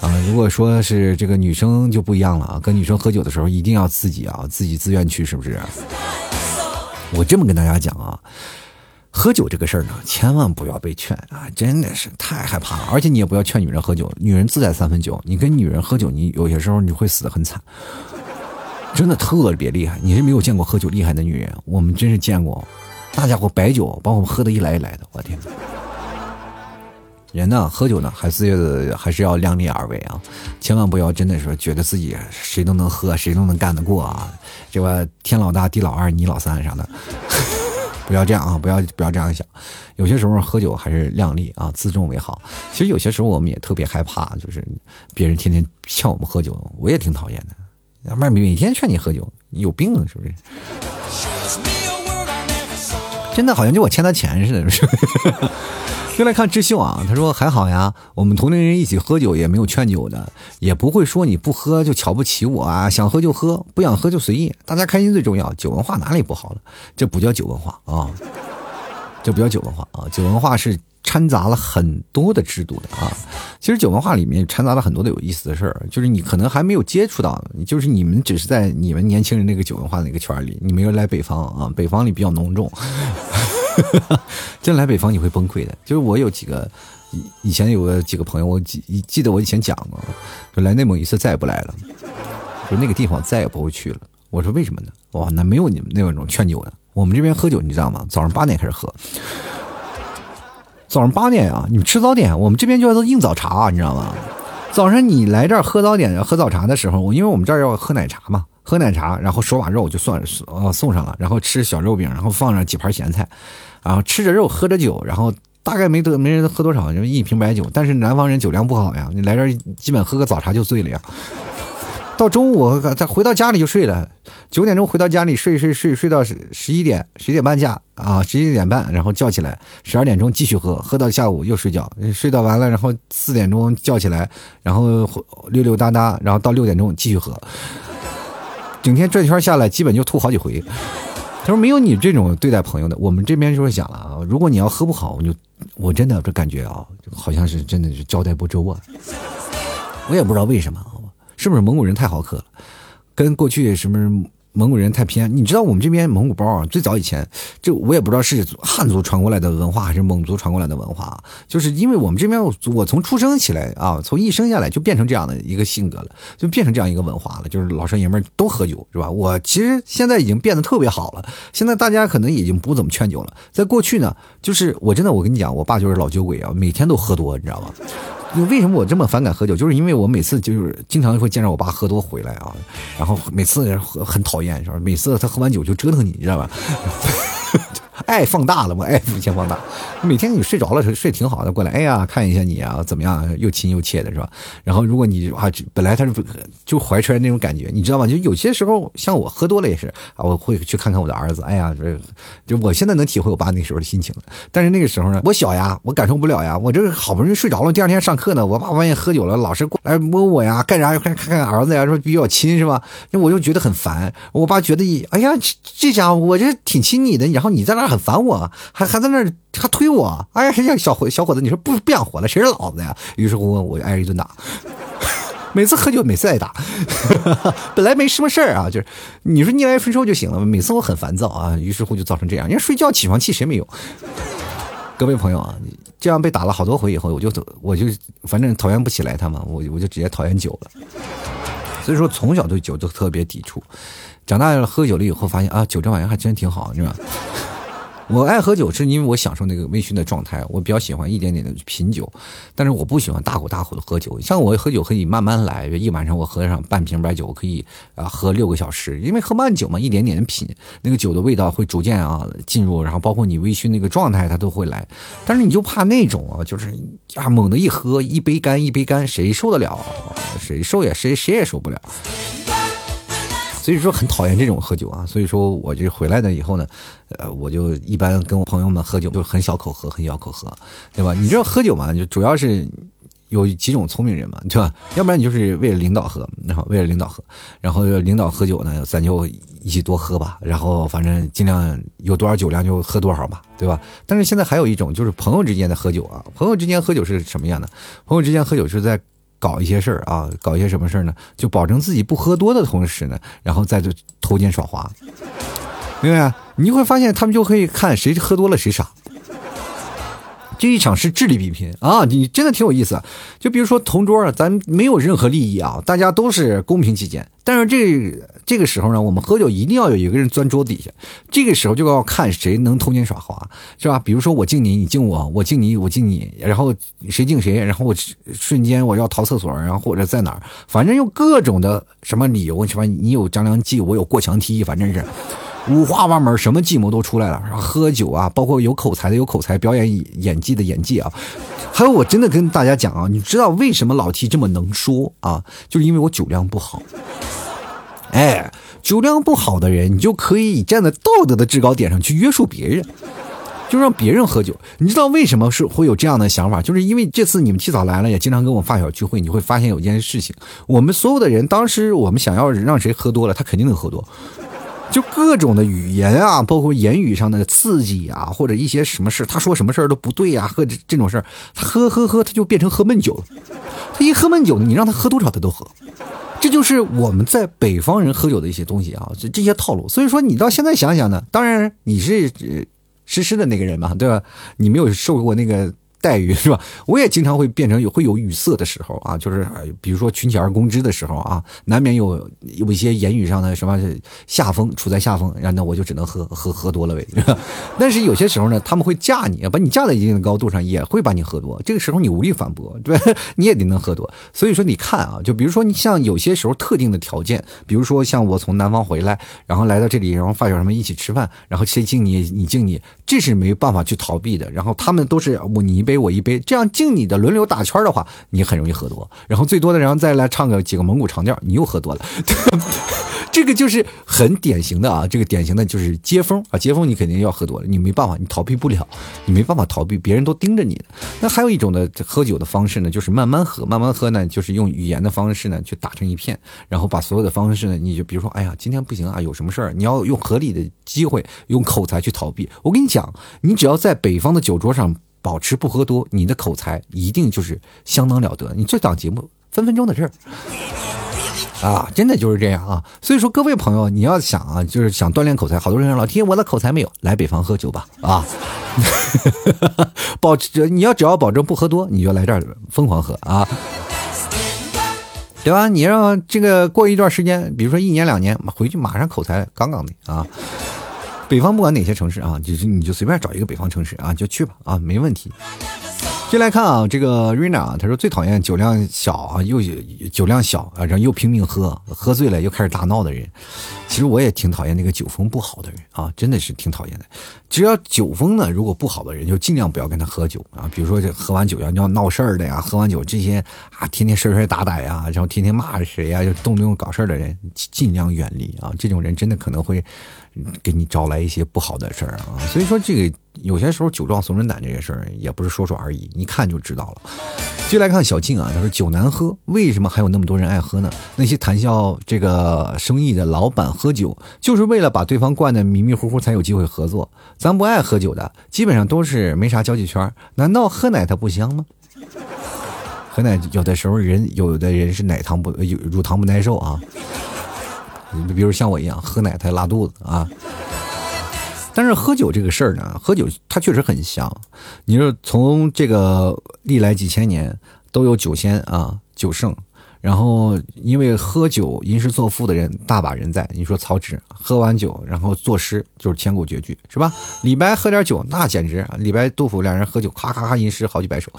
啊！如果说是这个女生就不一样了啊，跟女生喝酒的时候一定要自己啊，自己自愿去，是不是？我这么跟大家讲啊。喝酒这个事儿呢，千万不要被劝啊！真的是太害怕了，而且你也不要劝女人喝酒，女人自带三分酒，你跟女人喝酒，你有些时候你会死得很惨，真的特别厉害。你是没有见过喝酒厉害的女人，我们真是见过，大家伙白酒把我们喝的一来一来的，我天！人呢，喝酒呢，还是还是要量力而为啊，千万不要真的说觉得自己谁都能喝，谁都能干得过啊，这个天老大地老二你老三啥的。不要这样啊！不要不要这样想，有些时候喝酒还是量力啊，自重为好。其实有些时候我们也特别害怕，就是别人天天劝我们喝酒，我也挺讨厌的。要不然每天劝你喝酒，你有病啊是不是？真的好像就我欠他钱似的，是不是？又来看智秀啊，他说还好呀，我们同龄人一起喝酒也没有劝酒的，也不会说你不喝就瞧不起我啊，想喝就喝，不想喝就随意，大家开心最重要。酒文化哪里不好了？这不叫酒文化啊，这不叫酒文化啊，酒文化是掺杂了很多的制度的啊。其实酒文化里面掺杂了很多的有意思的事儿，就是你可能还没有接触到，就是你们只是在你们年轻人那个酒文化那个圈里，你没有来北方啊，北方里比较浓重，真来北方你会崩溃的。就是我有几个以以前有个几个朋友，我记记得我以前讲过，就来内蒙一次再也不来了，就那个地方再也不会去了。我说为什么呢？哇，那没有你们那种劝酒的。我们这边喝酒，你知道吗？早上八点开始喝，早上八点啊，你们吃早点，我们这边叫做硬早茶，你知道吗？早上你来这儿喝早点、喝早茶的时候，我因为我们这儿要喝奶茶嘛，喝奶茶，然后手把肉就算呃送上了，然后吃小肉饼，然后放上几盘咸菜，然后吃着肉喝着酒，然后大概没得没人喝多少，就一瓶白酒。但是南方人酒量不好呀，你来这基本喝个早茶就醉了呀。到中午再回到家里就睡了，九点钟回到家里睡睡睡睡到十一点十一点半假啊十一点半，然后叫起来十二点钟继续喝，喝到下午又睡觉，睡到完了然后四点钟叫起来，然后溜溜达达，然后到六点钟继续喝，整天转圈下来基本就吐好几回。他说没有你这种对待朋友的，我们这边就是讲了啊，如果你要喝不好，我就我真的这感觉啊，好像是真的是招待不周啊，我也不知道为什么。是不是蒙古人太好客了？跟过去什么蒙古人太偏？你知道我们这边蒙古包啊，最早以前，就我也不知道是汉族传过来的文化还是蒙族传过来的文化，就是因为我们这边我从出生起来啊，从一生下来就变成这样的一个性格了，就变成这样一个文化了，就是老少爷们都喝酒，是吧？我其实现在已经变得特别好了，现在大家可能已经不怎么劝酒了。在过去呢，就是我真的，我跟你讲，我爸就是老酒鬼啊，每天都喝多，你知道吗？就为什么我这么反感喝酒？就是因为我每次就是经常会见着我爸喝多回来啊，然后每次很讨厌，是吧？每次他喝完酒就折腾你，你知道吧？爱放大了嘛，爱无限放大。每天你睡着了，睡挺好的，过来，哎呀，看一下你啊，怎么样？又亲又切的是吧？然后如果你啊，本来他是就怀揣那种感觉，你知道吗？就有些时候像我喝多了也是啊，我会去看看我的儿子。哎呀，这就我现在能体会我爸那时候的心情了。但是那个时候呢，我小呀，我感受不了呀。我这好不容易睡着了，第二天上课呢，我爸万一喝酒了，老是过来摸我呀，干啥？看看看儿子呀，说比较亲是吧？那我就觉得很烦。我爸觉得，哎呀，这家伙我这挺亲你的，然后你在那。很烦我，还还在那儿还推我，哎呀，小伙小伙子，你说不不想活了？谁是老子呀？于是乎我就挨一顿打，每次喝酒每次挨打，本来没什么事儿啊，就是你说逆来顺受就行了。每次我很烦躁啊，于是乎就造成这样。人家睡觉起床气谁没有？各位朋友啊，这样被打了好多回以后，我就我就反正讨厌不起来他嘛，我我就直接讨厌酒了。所以说从小对酒就特别抵触，长大了喝酒了以后发现啊，酒这玩意儿还真挺好，是吧？我爱喝酒，是因为我享受那个微醺的状态。我比较喜欢一点点的品酒，但是我不喜欢大口大口的喝酒。像我喝酒可以慢慢来，一晚上我喝上半瓶白酒，我可以啊喝六个小时。因为喝慢酒嘛，一点点的品，那个酒的味道会逐渐啊进入，然后包括你微醺那个状态，它都会来。但是你就怕那种啊，就是啊猛的一喝一杯干一杯干，谁受得了？谁受也谁谁也受不了。所以说很讨厌这种喝酒啊，所以说我就回来了以后呢，呃，我就一般跟我朋友们喝酒就很小口喝，很小口喝，对吧？你知道喝酒嘛，就主要是有几种聪明人嘛，对吧？要不然你就是为了领导喝，然后为了领导喝，然后领导喝酒呢，咱就一起多喝吧，然后反正尽量有多少酒量就喝多少吧，对吧？但是现在还有一种就是朋友之间的喝酒啊，朋友之间喝酒是什么样的？朋友之间喝酒是在。搞一些事儿啊，搞一些什么事儿呢？就保证自己不喝多的同时呢，然后再就偷奸耍滑，明白？你会发现他们就可以看谁喝多了谁傻。这一场是智力比拼啊！你真的挺有意思。就比如说同桌，咱没有任何利益啊，大家都是公平起见。但是这这个时候呢，我们喝酒一定要有一个人钻桌底下。这个时候就要看谁能偷奸耍滑，是吧？比如说我敬你，你敬我，我敬你，我敬你，然后谁敬谁，然后我瞬间我要逃厕所，然后或者在哪儿，反正用各种的什么理由，什么你有张良计，我有过墙梯，反正是。五花八门，什么计谋都出来了。喝酒啊，包括有口才的有口才，表演演技的演技啊。还有，我真的跟大家讲啊，你知道为什么老 T 这么能说啊？就是因为我酒量不好。哎，酒量不好的人，你就可以站在道德的制高点上去约束别人，就让别人喝酒。你知道为什么是会有这样的想法？就是因为这次你们提早来了，也经常跟我发小聚会，你会发现有一件事情：我们所有的人当时我们想要让谁喝多了，他肯定能喝多。就各种的语言啊，包括言语上的刺激啊，或者一些什么事，他说什么事儿都不对呀，喝这这种事儿，他喝喝喝，他就变成喝闷酒了。他一喝闷酒呢，你让他喝多少他都喝。这就是我们在北方人喝酒的一些东西啊，这这些套路。所以说，你到现在想想呢，当然你是实施的那个人嘛，对吧？你没有受过那个。待遇 是吧？我也经常会变成有会有语塞的时候啊，就是比如说群起而攻之的时候啊，难免有有一些言语上的什么下风，处在下风，然后呢我就只能喝喝喝多了呗。但是有些时候呢，他们会架你，把你架在一定的高度上，也会把你喝多。这个时候你无力反驳，对？你也得能喝多。所以说你看啊，就比如说你像有些时候特定的条件，比如说像我从南方回来，然后来到这里，然后发小他们一起吃饭，然后谁敬你，你敬你，这是没办法去逃避的。然后他们都是我你一杯。给我一杯，这样敬你的轮流打圈的话，你很容易喝多。然后最多的，然后再来唱个几个蒙古长调，你又喝多了。这个就是很典型的啊，这个典型的就是接风啊，接风你肯定要喝多了，你没办法，你逃避不了，你没办法逃避，别人都盯着你。那还有一种的喝酒的方式呢，就是慢慢喝，慢慢喝呢，就是用语言的方式呢去打成一片，然后把所有的方式呢，你就比如说，哎呀，今天不行啊，有什么事儿，你要用合理的机会，用口才去逃避。我跟你讲，你只要在北方的酒桌上。保持不喝多，你的口才一定就是相当了得。你这档节目分分钟的事儿啊，真的就是这样啊。所以说，各位朋友，你要想啊，就是想锻炼口才，好多人说老天，我的口才没有，来北方喝酒吧啊。保持你要只要保证不喝多，你就来这儿疯狂喝啊，对吧？你让这个过一段时间，比如说一年两年，回去马上口才杠杠的啊。北方不管哪些城市啊，就是你就随便找一个北方城市啊，就去吧啊，没问题。接来看啊，这个 rina 啊，他说最讨厌酒量小啊，又酒量小啊，然后又拼命喝，喝醉了又开始大闹的人。其实我也挺讨厌那个酒风不好的人啊，真的是挺讨厌的。只要酒风呢，如果不好的人，就尽量不要跟他喝酒啊。比如说这喝完酒要要闹事儿的呀，喝完酒这些啊，天天摔摔打打呀，然后天天骂谁呀，就动不动搞事儿的人，尽量远离啊。这种人真的可能会。给你招来一些不好的事儿啊，所以说这个有些时候酒壮怂人胆这个事儿也不是说说而已，一看就知道了。接来看小静啊，他说酒难喝，为什么还有那么多人爱喝呢？那些谈笑这个生意的老板喝酒，就是为了把对方灌得迷迷糊糊才有机会合作。咱不爱喝酒的，基本上都是没啥交际圈，难道喝奶它不香吗？喝奶有的时候人有的人是奶糖不有乳糖不耐受啊。你比如像我一样喝奶才拉肚子啊，但是喝酒这个事儿呢，喝酒它确实很香。你说从这个历来几千年都有酒仙啊，酒圣。然后，因为喝酒吟诗作赋的人大把人在。你说曹植喝完酒，然后作诗就是千古绝句，是吧？李白喝点酒，那简直李白、杜甫两人喝酒，咔咔咔吟诗好几百首。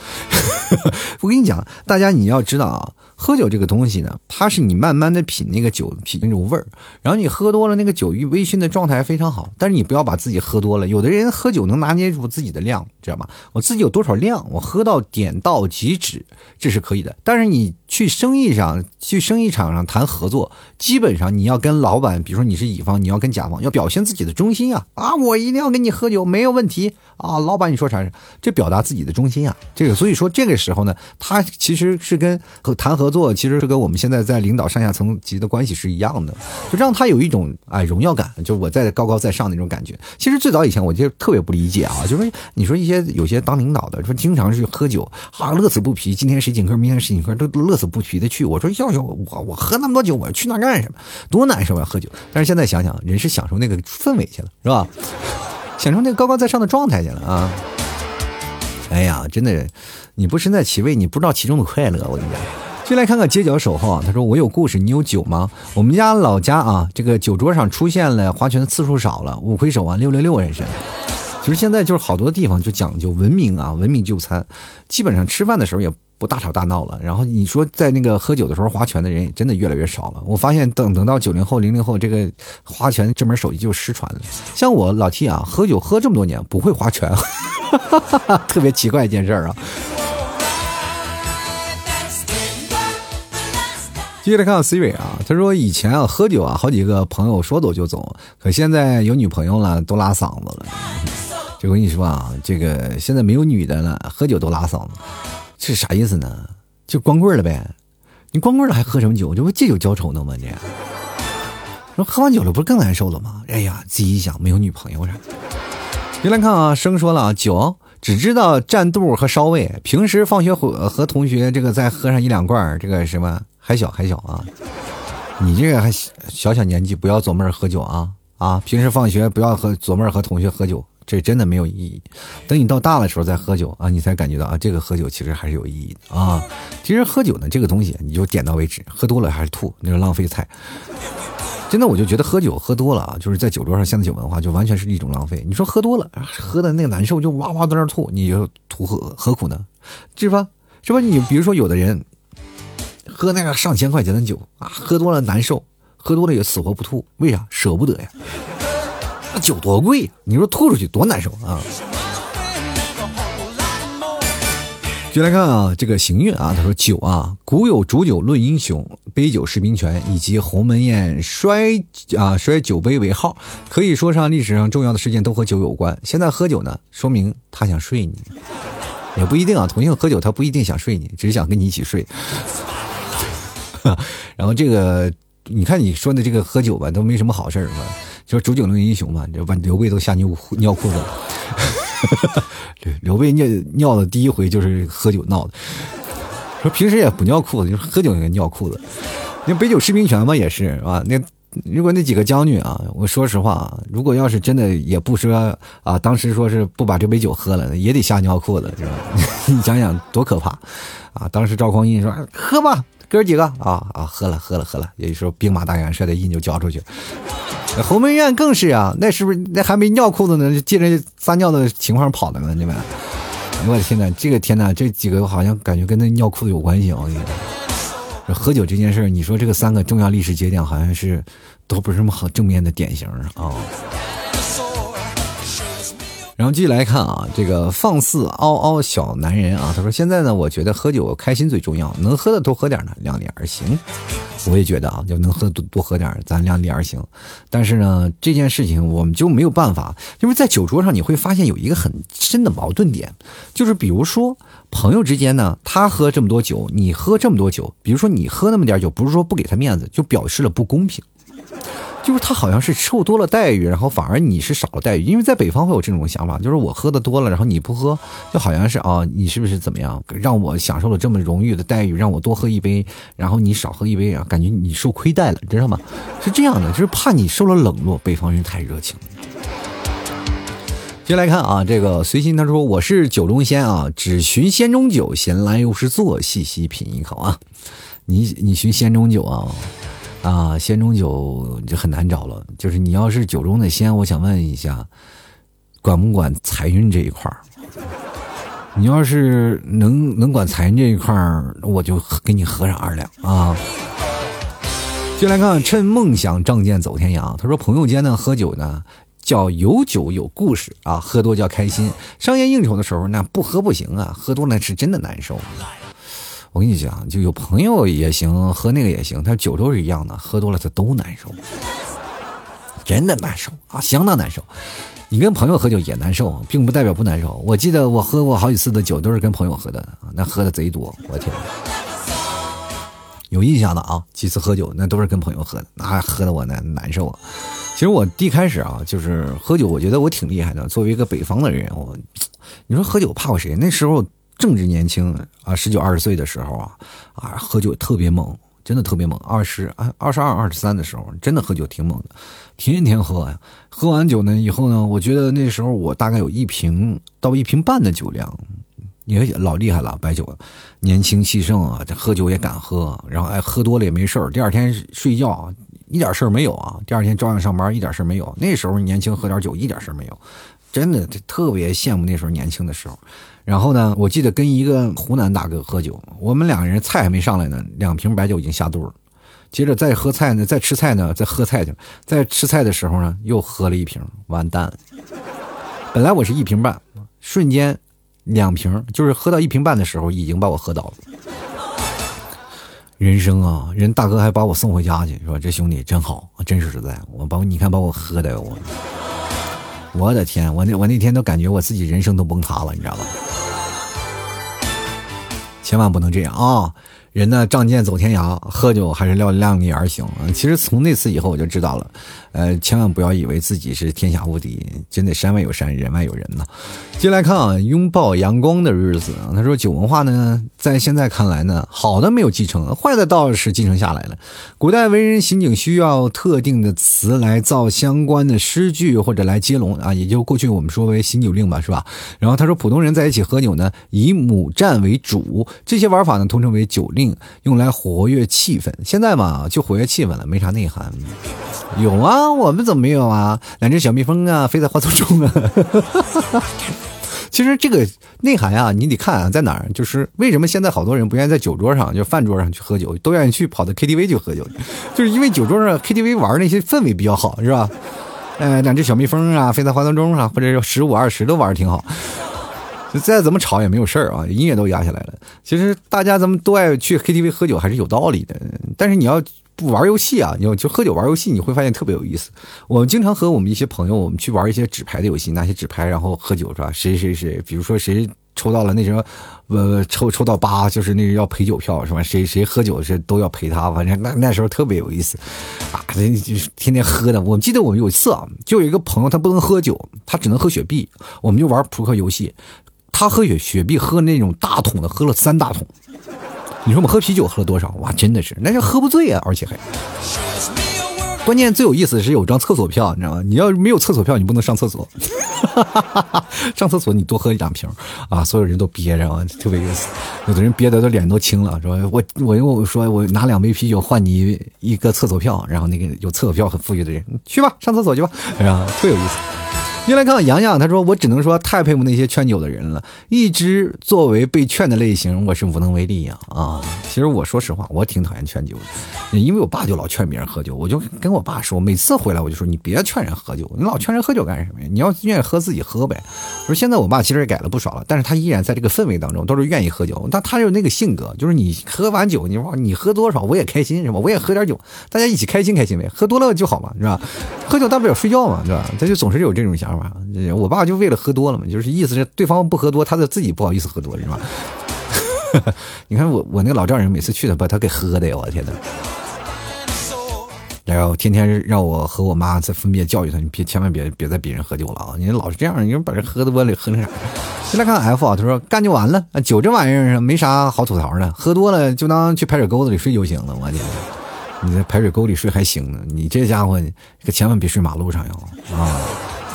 我跟你讲，大家你要知道啊，喝酒这个东西呢，它是你慢慢的品那个酒品那种味儿，然后你喝多了，那个酒微醺的状态非常好。但是你不要把自己喝多了。有的人喝酒能拿捏住自己的量，知道吗？我自己有多少量，我喝到点到即止，这是可以的。但是你去生意。上去生意场上谈合作，基本上你要跟老板，比如说你是乙方，你要跟甲方，要表现自己的忠心啊啊！我一定要跟你喝酒，没有问题啊！老板你说啥？这表达自己的忠心啊！这个所以说这个时候呢，他其实是跟和谈合作作，其实是跟我们现在在领导上下层级的关系是一样的，就让他有一种哎荣耀感，就是我在高高在上那种感觉。其实最早以前我就特别不理解啊，就是你说一些有些当领导的说经常是喝酒啊，乐此不疲，今天谁请客，明天谁请客，都乐此不疲的去。我说要求我我喝那么多酒，我去那干什么？多难受啊！喝酒。但是现在想想，人是享受那个氛围去了，是吧？享受那个高高在上的状态去了啊！哎呀，真的，你不身在其位，你不知道其中的快乐。我跟你讲，就来看看街角守候啊。他说：“我有故事，你有酒吗？”我们家老家啊，这个酒桌上出现了划拳的次数少了，五魁首啊，六六六人参。其实现在就是好多地方就讲究文明啊，文明就餐，基本上吃饭的时候也。不大吵大闹了，然后你说在那个喝酒的时候划拳的人也真的越来越少了。我发现等等到九零后、零零后，这个划拳这门手艺就失传了。像我老 T 啊，喝酒喝这么多年不会划拳，特别奇怪一件事儿啊。接着来看 Siri 啊，他说以前啊喝酒啊，好几个朋友说走就走，可现在有女朋友了都拉嗓子了。就跟你说啊，这个现在没有女的了，喝酒都拉嗓子。这啥意思呢？就光棍了呗？你光棍了还喝什么酒？这不借酒浇愁呢吗？你说喝完酒了不是更难受了吗？哎呀，自己一想没有女朋友啥的。别来看啊，生说了酒只知道占肚和烧胃，平时放学和和同学这个再喝上一两罐，这个什么还小还小啊。你这个还小小年纪，不要琢磨着喝酒啊啊！平时放学不要和琢磨着和同学喝酒，这真的没有意义。等你到大的时候再喝酒啊，你才感觉到啊，这个喝酒其实还是有意义的啊。其实喝酒呢，这个东西你就点到为止，喝多了还是吐，那是浪费菜。真的，我就觉得喝酒喝多了啊，就是在酒桌上，现在酒文化就完全是一种浪费。你说喝多了，喝的那个难受，就哇哇在那吐，你就吐何何苦呢？是吧？是吧？你比如说有的人。喝那个上千块钱的酒啊，喝多了难受，喝多了也死活不吐，为啥？舍不得呀。那酒多贵呀，你说吐出去多难受啊。就来看啊，这个行运啊，他说酒啊，古有煮酒论英雄，杯酒释兵权，以及鸿门宴摔啊摔酒杯为号，可以说上历史上重要的事件都和酒有关。现在喝酒呢，说明他想睡你，也不一定啊。同性喝酒他不一定想睡你，只是想跟你一起睡。然后这个，你看你说的这个喝酒吧，都没什么好事儿嘛。说煮酒论英雄嘛，就把刘备都吓尿尿裤子了。刘备尿尿的第一回就是喝酒闹的。说平时也不尿裤子，就是喝酒也尿裤子。那杯酒释兵权嘛，也是啊。那如果那几个将军啊，我说实话啊，如果要是真的也不说啊，当时说是不把这杯酒喝了，也得吓尿裤子，是吧？你想想多可怕啊！当时赵匡胤说：“喝吧。”哥几个啊啊，喝了喝了喝了，也就是说兵马大元帅的印就交出去。鸿门宴更是啊，那是不是那还没尿裤子呢，就借着撒尿的情况跑的呢？你们，我的天哪，这个天哪，这几个好像感觉跟那尿裤子有关系啊！我跟你说，喝酒这件事你说这个三个重要历史节点好像是都不是什么好正面的典型啊。然后继续来看啊，这个放肆嗷嗷小男人啊，他说：“现在呢，我觉得喝酒开心最重要，能喝的多喝点呢，量力而行。”我也觉得啊，就能喝多多喝点，咱量力而行。但是呢，这件事情我们就没有办法，因为在酒桌上你会发现有一个很深的矛盾点，就是比如说朋友之间呢，他喝这么多酒，你喝这么多酒，比如说你喝那么点酒，不是说不给他面子，就表示了不公平。就是他好像是受多了待遇，然后反而你是少了待遇，因为在北方会有这种想法，就是我喝的多了，然后你不喝，就好像是啊，你是不是怎么样，让我享受了这么荣誉的待遇，让我多喝一杯，然后你少喝一杯啊，感觉你受亏待了，知道吗？是这样的，就是怕你受了冷落，北方人太热情。接下来看啊，这个随心他说我是酒中仙啊，只寻仙中酒，闲来无事做，细细品一口啊，你你寻仙中酒啊。啊，仙中酒就很难找了。就是你要是酒中的仙，我想问一下，管不管财运这一块儿？你要是能能管财运这一块儿，我就给你喝上二两啊。进来看，趁梦想仗剑走天涯。他说，朋友间呢喝酒呢叫有酒有故事啊，喝多叫开心。商业应酬的时候那不喝不行啊，喝多了是真的难受。我跟你讲，就有朋友也行，喝那个也行，他酒都是一样的，喝多了他都难受，真的难受啊，相当难受。你跟朋友喝酒也难受，并不代表不难受。我记得我喝过好几次的酒，都是跟朋友喝的，那喝的贼多，我天！有印象的啊，几次喝酒那都是跟朋友喝的，那喝的我难难受啊。其实我一开始啊，就是喝酒，我觉得我挺厉害的。作为一个北方的人，我你说喝酒怕过谁？那时候。正值年轻啊，十九二十岁的时候啊，啊，喝酒特别猛，真的特别猛。二十啊，二十二、二十三的时候，真的喝酒挺猛的，天天喝呀。喝完酒呢以后呢，我觉得那时候我大概有一瓶到一瓶半的酒量，也老厉害了。白酒，年轻气盛啊，这喝酒也敢喝，然后哎，喝多了也没事第二天睡觉一点事儿没有啊，第二天照样上班，一点事儿没有。那时候年轻喝点酒一点事儿没有，真的特别羡慕那时候年轻的时候。然后呢，我记得跟一个湖南大哥喝酒，我们两个人菜还没上来呢，两瓶白酒已经下肚了。接着再喝菜呢，再吃菜呢，再喝菜去，在吃菜的时候呢，又喝了一瓶，完蛋了。本来我是一瓶半，瞬间两瓶，就是喝到一瓶半的时候，已经把我喝倒了。人生啊，人大哥还把我送回家去，说这兄弟真好，真实在。我把你看把我喝的我。我的天，我那我那天都感觉我自己人生都崩塌了，你知道吧？千万不能这样啊！人呢，仗剑走天涯，喝酒还是要量力而行。其实从那次以后，我就知道了，呃，千万不要以为自己是天下无敌，真的山外有山，人外有人呢。接来看啊，拥抱阳光的日子。他说，酒文化呢，在现在看来呢，好的没有继承，坏的倒是继承下来了。古代文人行警需要特定的词来造相关的诗句或者来接龙啊，也就过去我们说为行酒令吧，是吧？然后他说，普通人在一起喝酒呢，以母战为主，这些玩法呢，通称为酒令。用来活跃气氛，现在嘛就活跃气氛了，没啥内涵。有啊，我们怎么没有啊？两只小蜜蜂啊，飞在花丛中啊。其实这个内涵啊，你得看啊，在哪儿。就是为什么现在好多人不愿意在酒桌上，就饭桌上去喝酒，都愿意去跑到 KTV 去喝酒，就是因为酒桌上 KTV 玩那些氛围比较好，是吧？呃，两只小蜜蜂啊，飞在花丛中啊，或者十五二十都玩的挺好。再怎么吵也没有事儿啊，音乐都压下来了。其实大家咱们都爱去 KTV 喝酒，还是有道理的。但是你要不玩游戏啊，你要就喝酒玩游戏，你会发现特别有意思。我们经常和我们一些朋友，我们去玩一些纸牌的游戏，拿些纸牌然后喝酒是吧？谁谁谁，比如说谁抽到了那什么，呃，抽抽到八，就是那个要赔酒票是吧？谁谁喝酒是都要陪他，反正那那时候特别有意思啊，就是天天喝的。我记得我们有一次啊，就有一个朋友他不能喝酒，他只能喝雪碧，我们就玩扑克游戏。他喝雪雪碧，喝那种大桶的，喝了三大桶。你说我们喝啤酒喝了多少？哇，真的是，那是喝不醉啊，而且还。关键最有意思的是有张厕所票，你知道吗？你要没有厕所票，你不能上厕所。上厕所你多喝一两瓶啊！所有人都憋着啊，特别有意思。有的人憋得都脸都青了，说我我我说我拿两杯啤酒换你一个厕所票，然后那个有厕所票很富裕的人去吧，上厕所去吧，哎呀，特有意思。又来看洋洋，他说：“我只能说太佩服那些劝酒的人了。一直作为被劝的类型，我是无能为力呀。啊，其实我说实话，我挺讨厌劝酒的，因为我爸就老劝别人喝酒，我就跟我爸说，每次回来我就说，你别劝人喝酒，你老劝人喝酒干什么呀？你要愿意喝自己喝呗。我说现在我爸其实也改了不少了，但是他依然在这个氛围当中都是愿意喝酒。但他有那个性格，就是你喝完酒，你说你喝多少我也开心是吧？我也喝点酒，大家一起开心开心呗。喝多了就好嘛，是吧？喝酒大不了睡觉嘛，是吧？他就总是有这种想法。”我爸就为了喝多了嘛，就是意思是对方不喝多，他就自己不好意思喝多，是吧？你看我我那个老丈人每次去的把他给喝的呀，我天呐。然后天天让我和我妈在分别教育他，你别千万别别再逼人喝酒了啊！你老是这样，你说把人喝多了喝成啥？先来看 F 啊，他说干就完了，酒这玩意儿没啥好吐槽的，喝多了就当去排水沟子里睡就行了，我天！你在排水沟里睡还行呢，你这家伙可千万别睡马路上哟啊！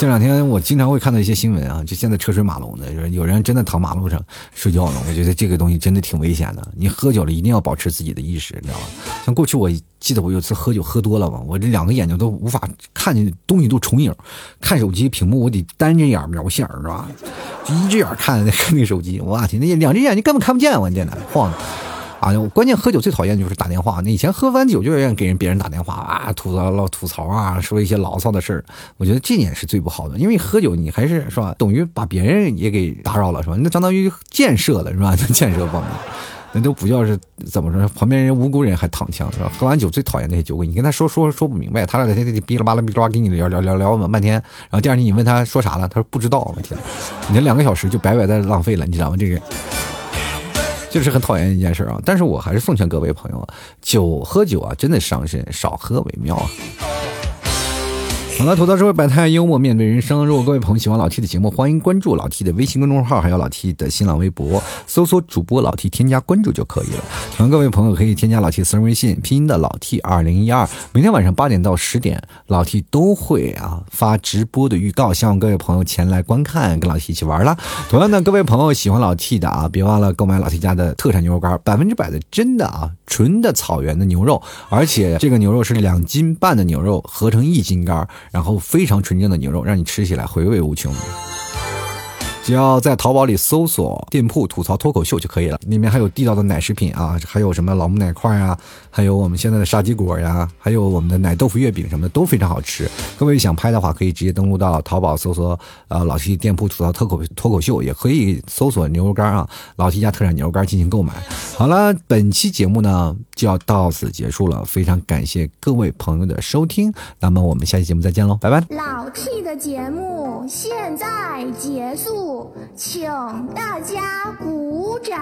这两天我经常会看到一些新闻啊，就现在车水马龙的，有人真的躺马路上睡觉呢。我觉得这个东西真的挺危险的。你喝酒了一定要保持自己的意识，你知道吧？像过去我记得我有次喝酒喝多了嘛，我这两个眼睛都无法看见东西，都重影，看手机屏幕我得单着眼瞄线是吧？就一只眼看那那手机，我天，那两只眼睛根本看不见，我天呐，晃的。啊，关键喝酒最讨厌就是打电话。那以前喝完酒就愿意给人别人打电话啊，吐槽、老吐槽啊，说一些牢骚的事儿。我觉得这点是最不好的，因为喝酒你还是是吧，等于把别人也给打扰了，是吧？那相当于建设了，是吧？建设方面，那都不叫是怎么说？旁边人无辜人还躺枪，是吧？喝完酒最讨厌那些酒鬼，你跟他说说说不明白，他俩在那里哔啦吧啦哔啦吧跟你聊聊聊聊完半天，然后第二天你问他说啥了，他说不知道。我天，你这两个小时就白白的浪费了，你知道吗？这个。就是很讨厌一件事啊，但是我还是奉劝各位朋友啊，酒喝酒啊，真的伤身，少喝为妙啊。好了，吐槽社会百态，幽默面对人生。如果各位朋友喜欢老 T 的节目，欢迎关注老 T 的微信公众号，还有老 T 的新浪微博，搜索主播老 T，添加关注就可以了。同样，各位朋友可以添加老 T 私人微信，拼音的老 T 二零一二。每天晚上八点到十点，老 T 都会啊发直播的预告，希望各位朋友前来观看，跟老 T 一起玩啦。同样的，各位朋友喜欢老 T 的啊，别忘了购买老 T 家的特产牛肉干，百分之百的真的啊，纯的草原的牛肉，而且这个牛肉是两斤半的牛肉合成一斤干。然后非常纯正的牛肉，让你吃起来回味无穷。只要在淘宝里搜索店铺“吐槽脱口秀”就可以了，里面还有地道的奶食品啊，还有什么老母奶块啊，还有我们现在的沙棘果呀，还有我们的奶豆腐月饼什么的都非常好吃。各位想拍的话，可以直接登录到淘宝搜索呃老 T 店铺“吐槽脱口脱口秀”，也可以搜索牛肉干啊，老 T 家特产牛肉干进行购买。好了，本期节目呢就要到此结束了，非常感谢各位朋友的收听，那么我们下期节目再见喽，拜拜。老 T 的节目现在结束。请大家鼓掌。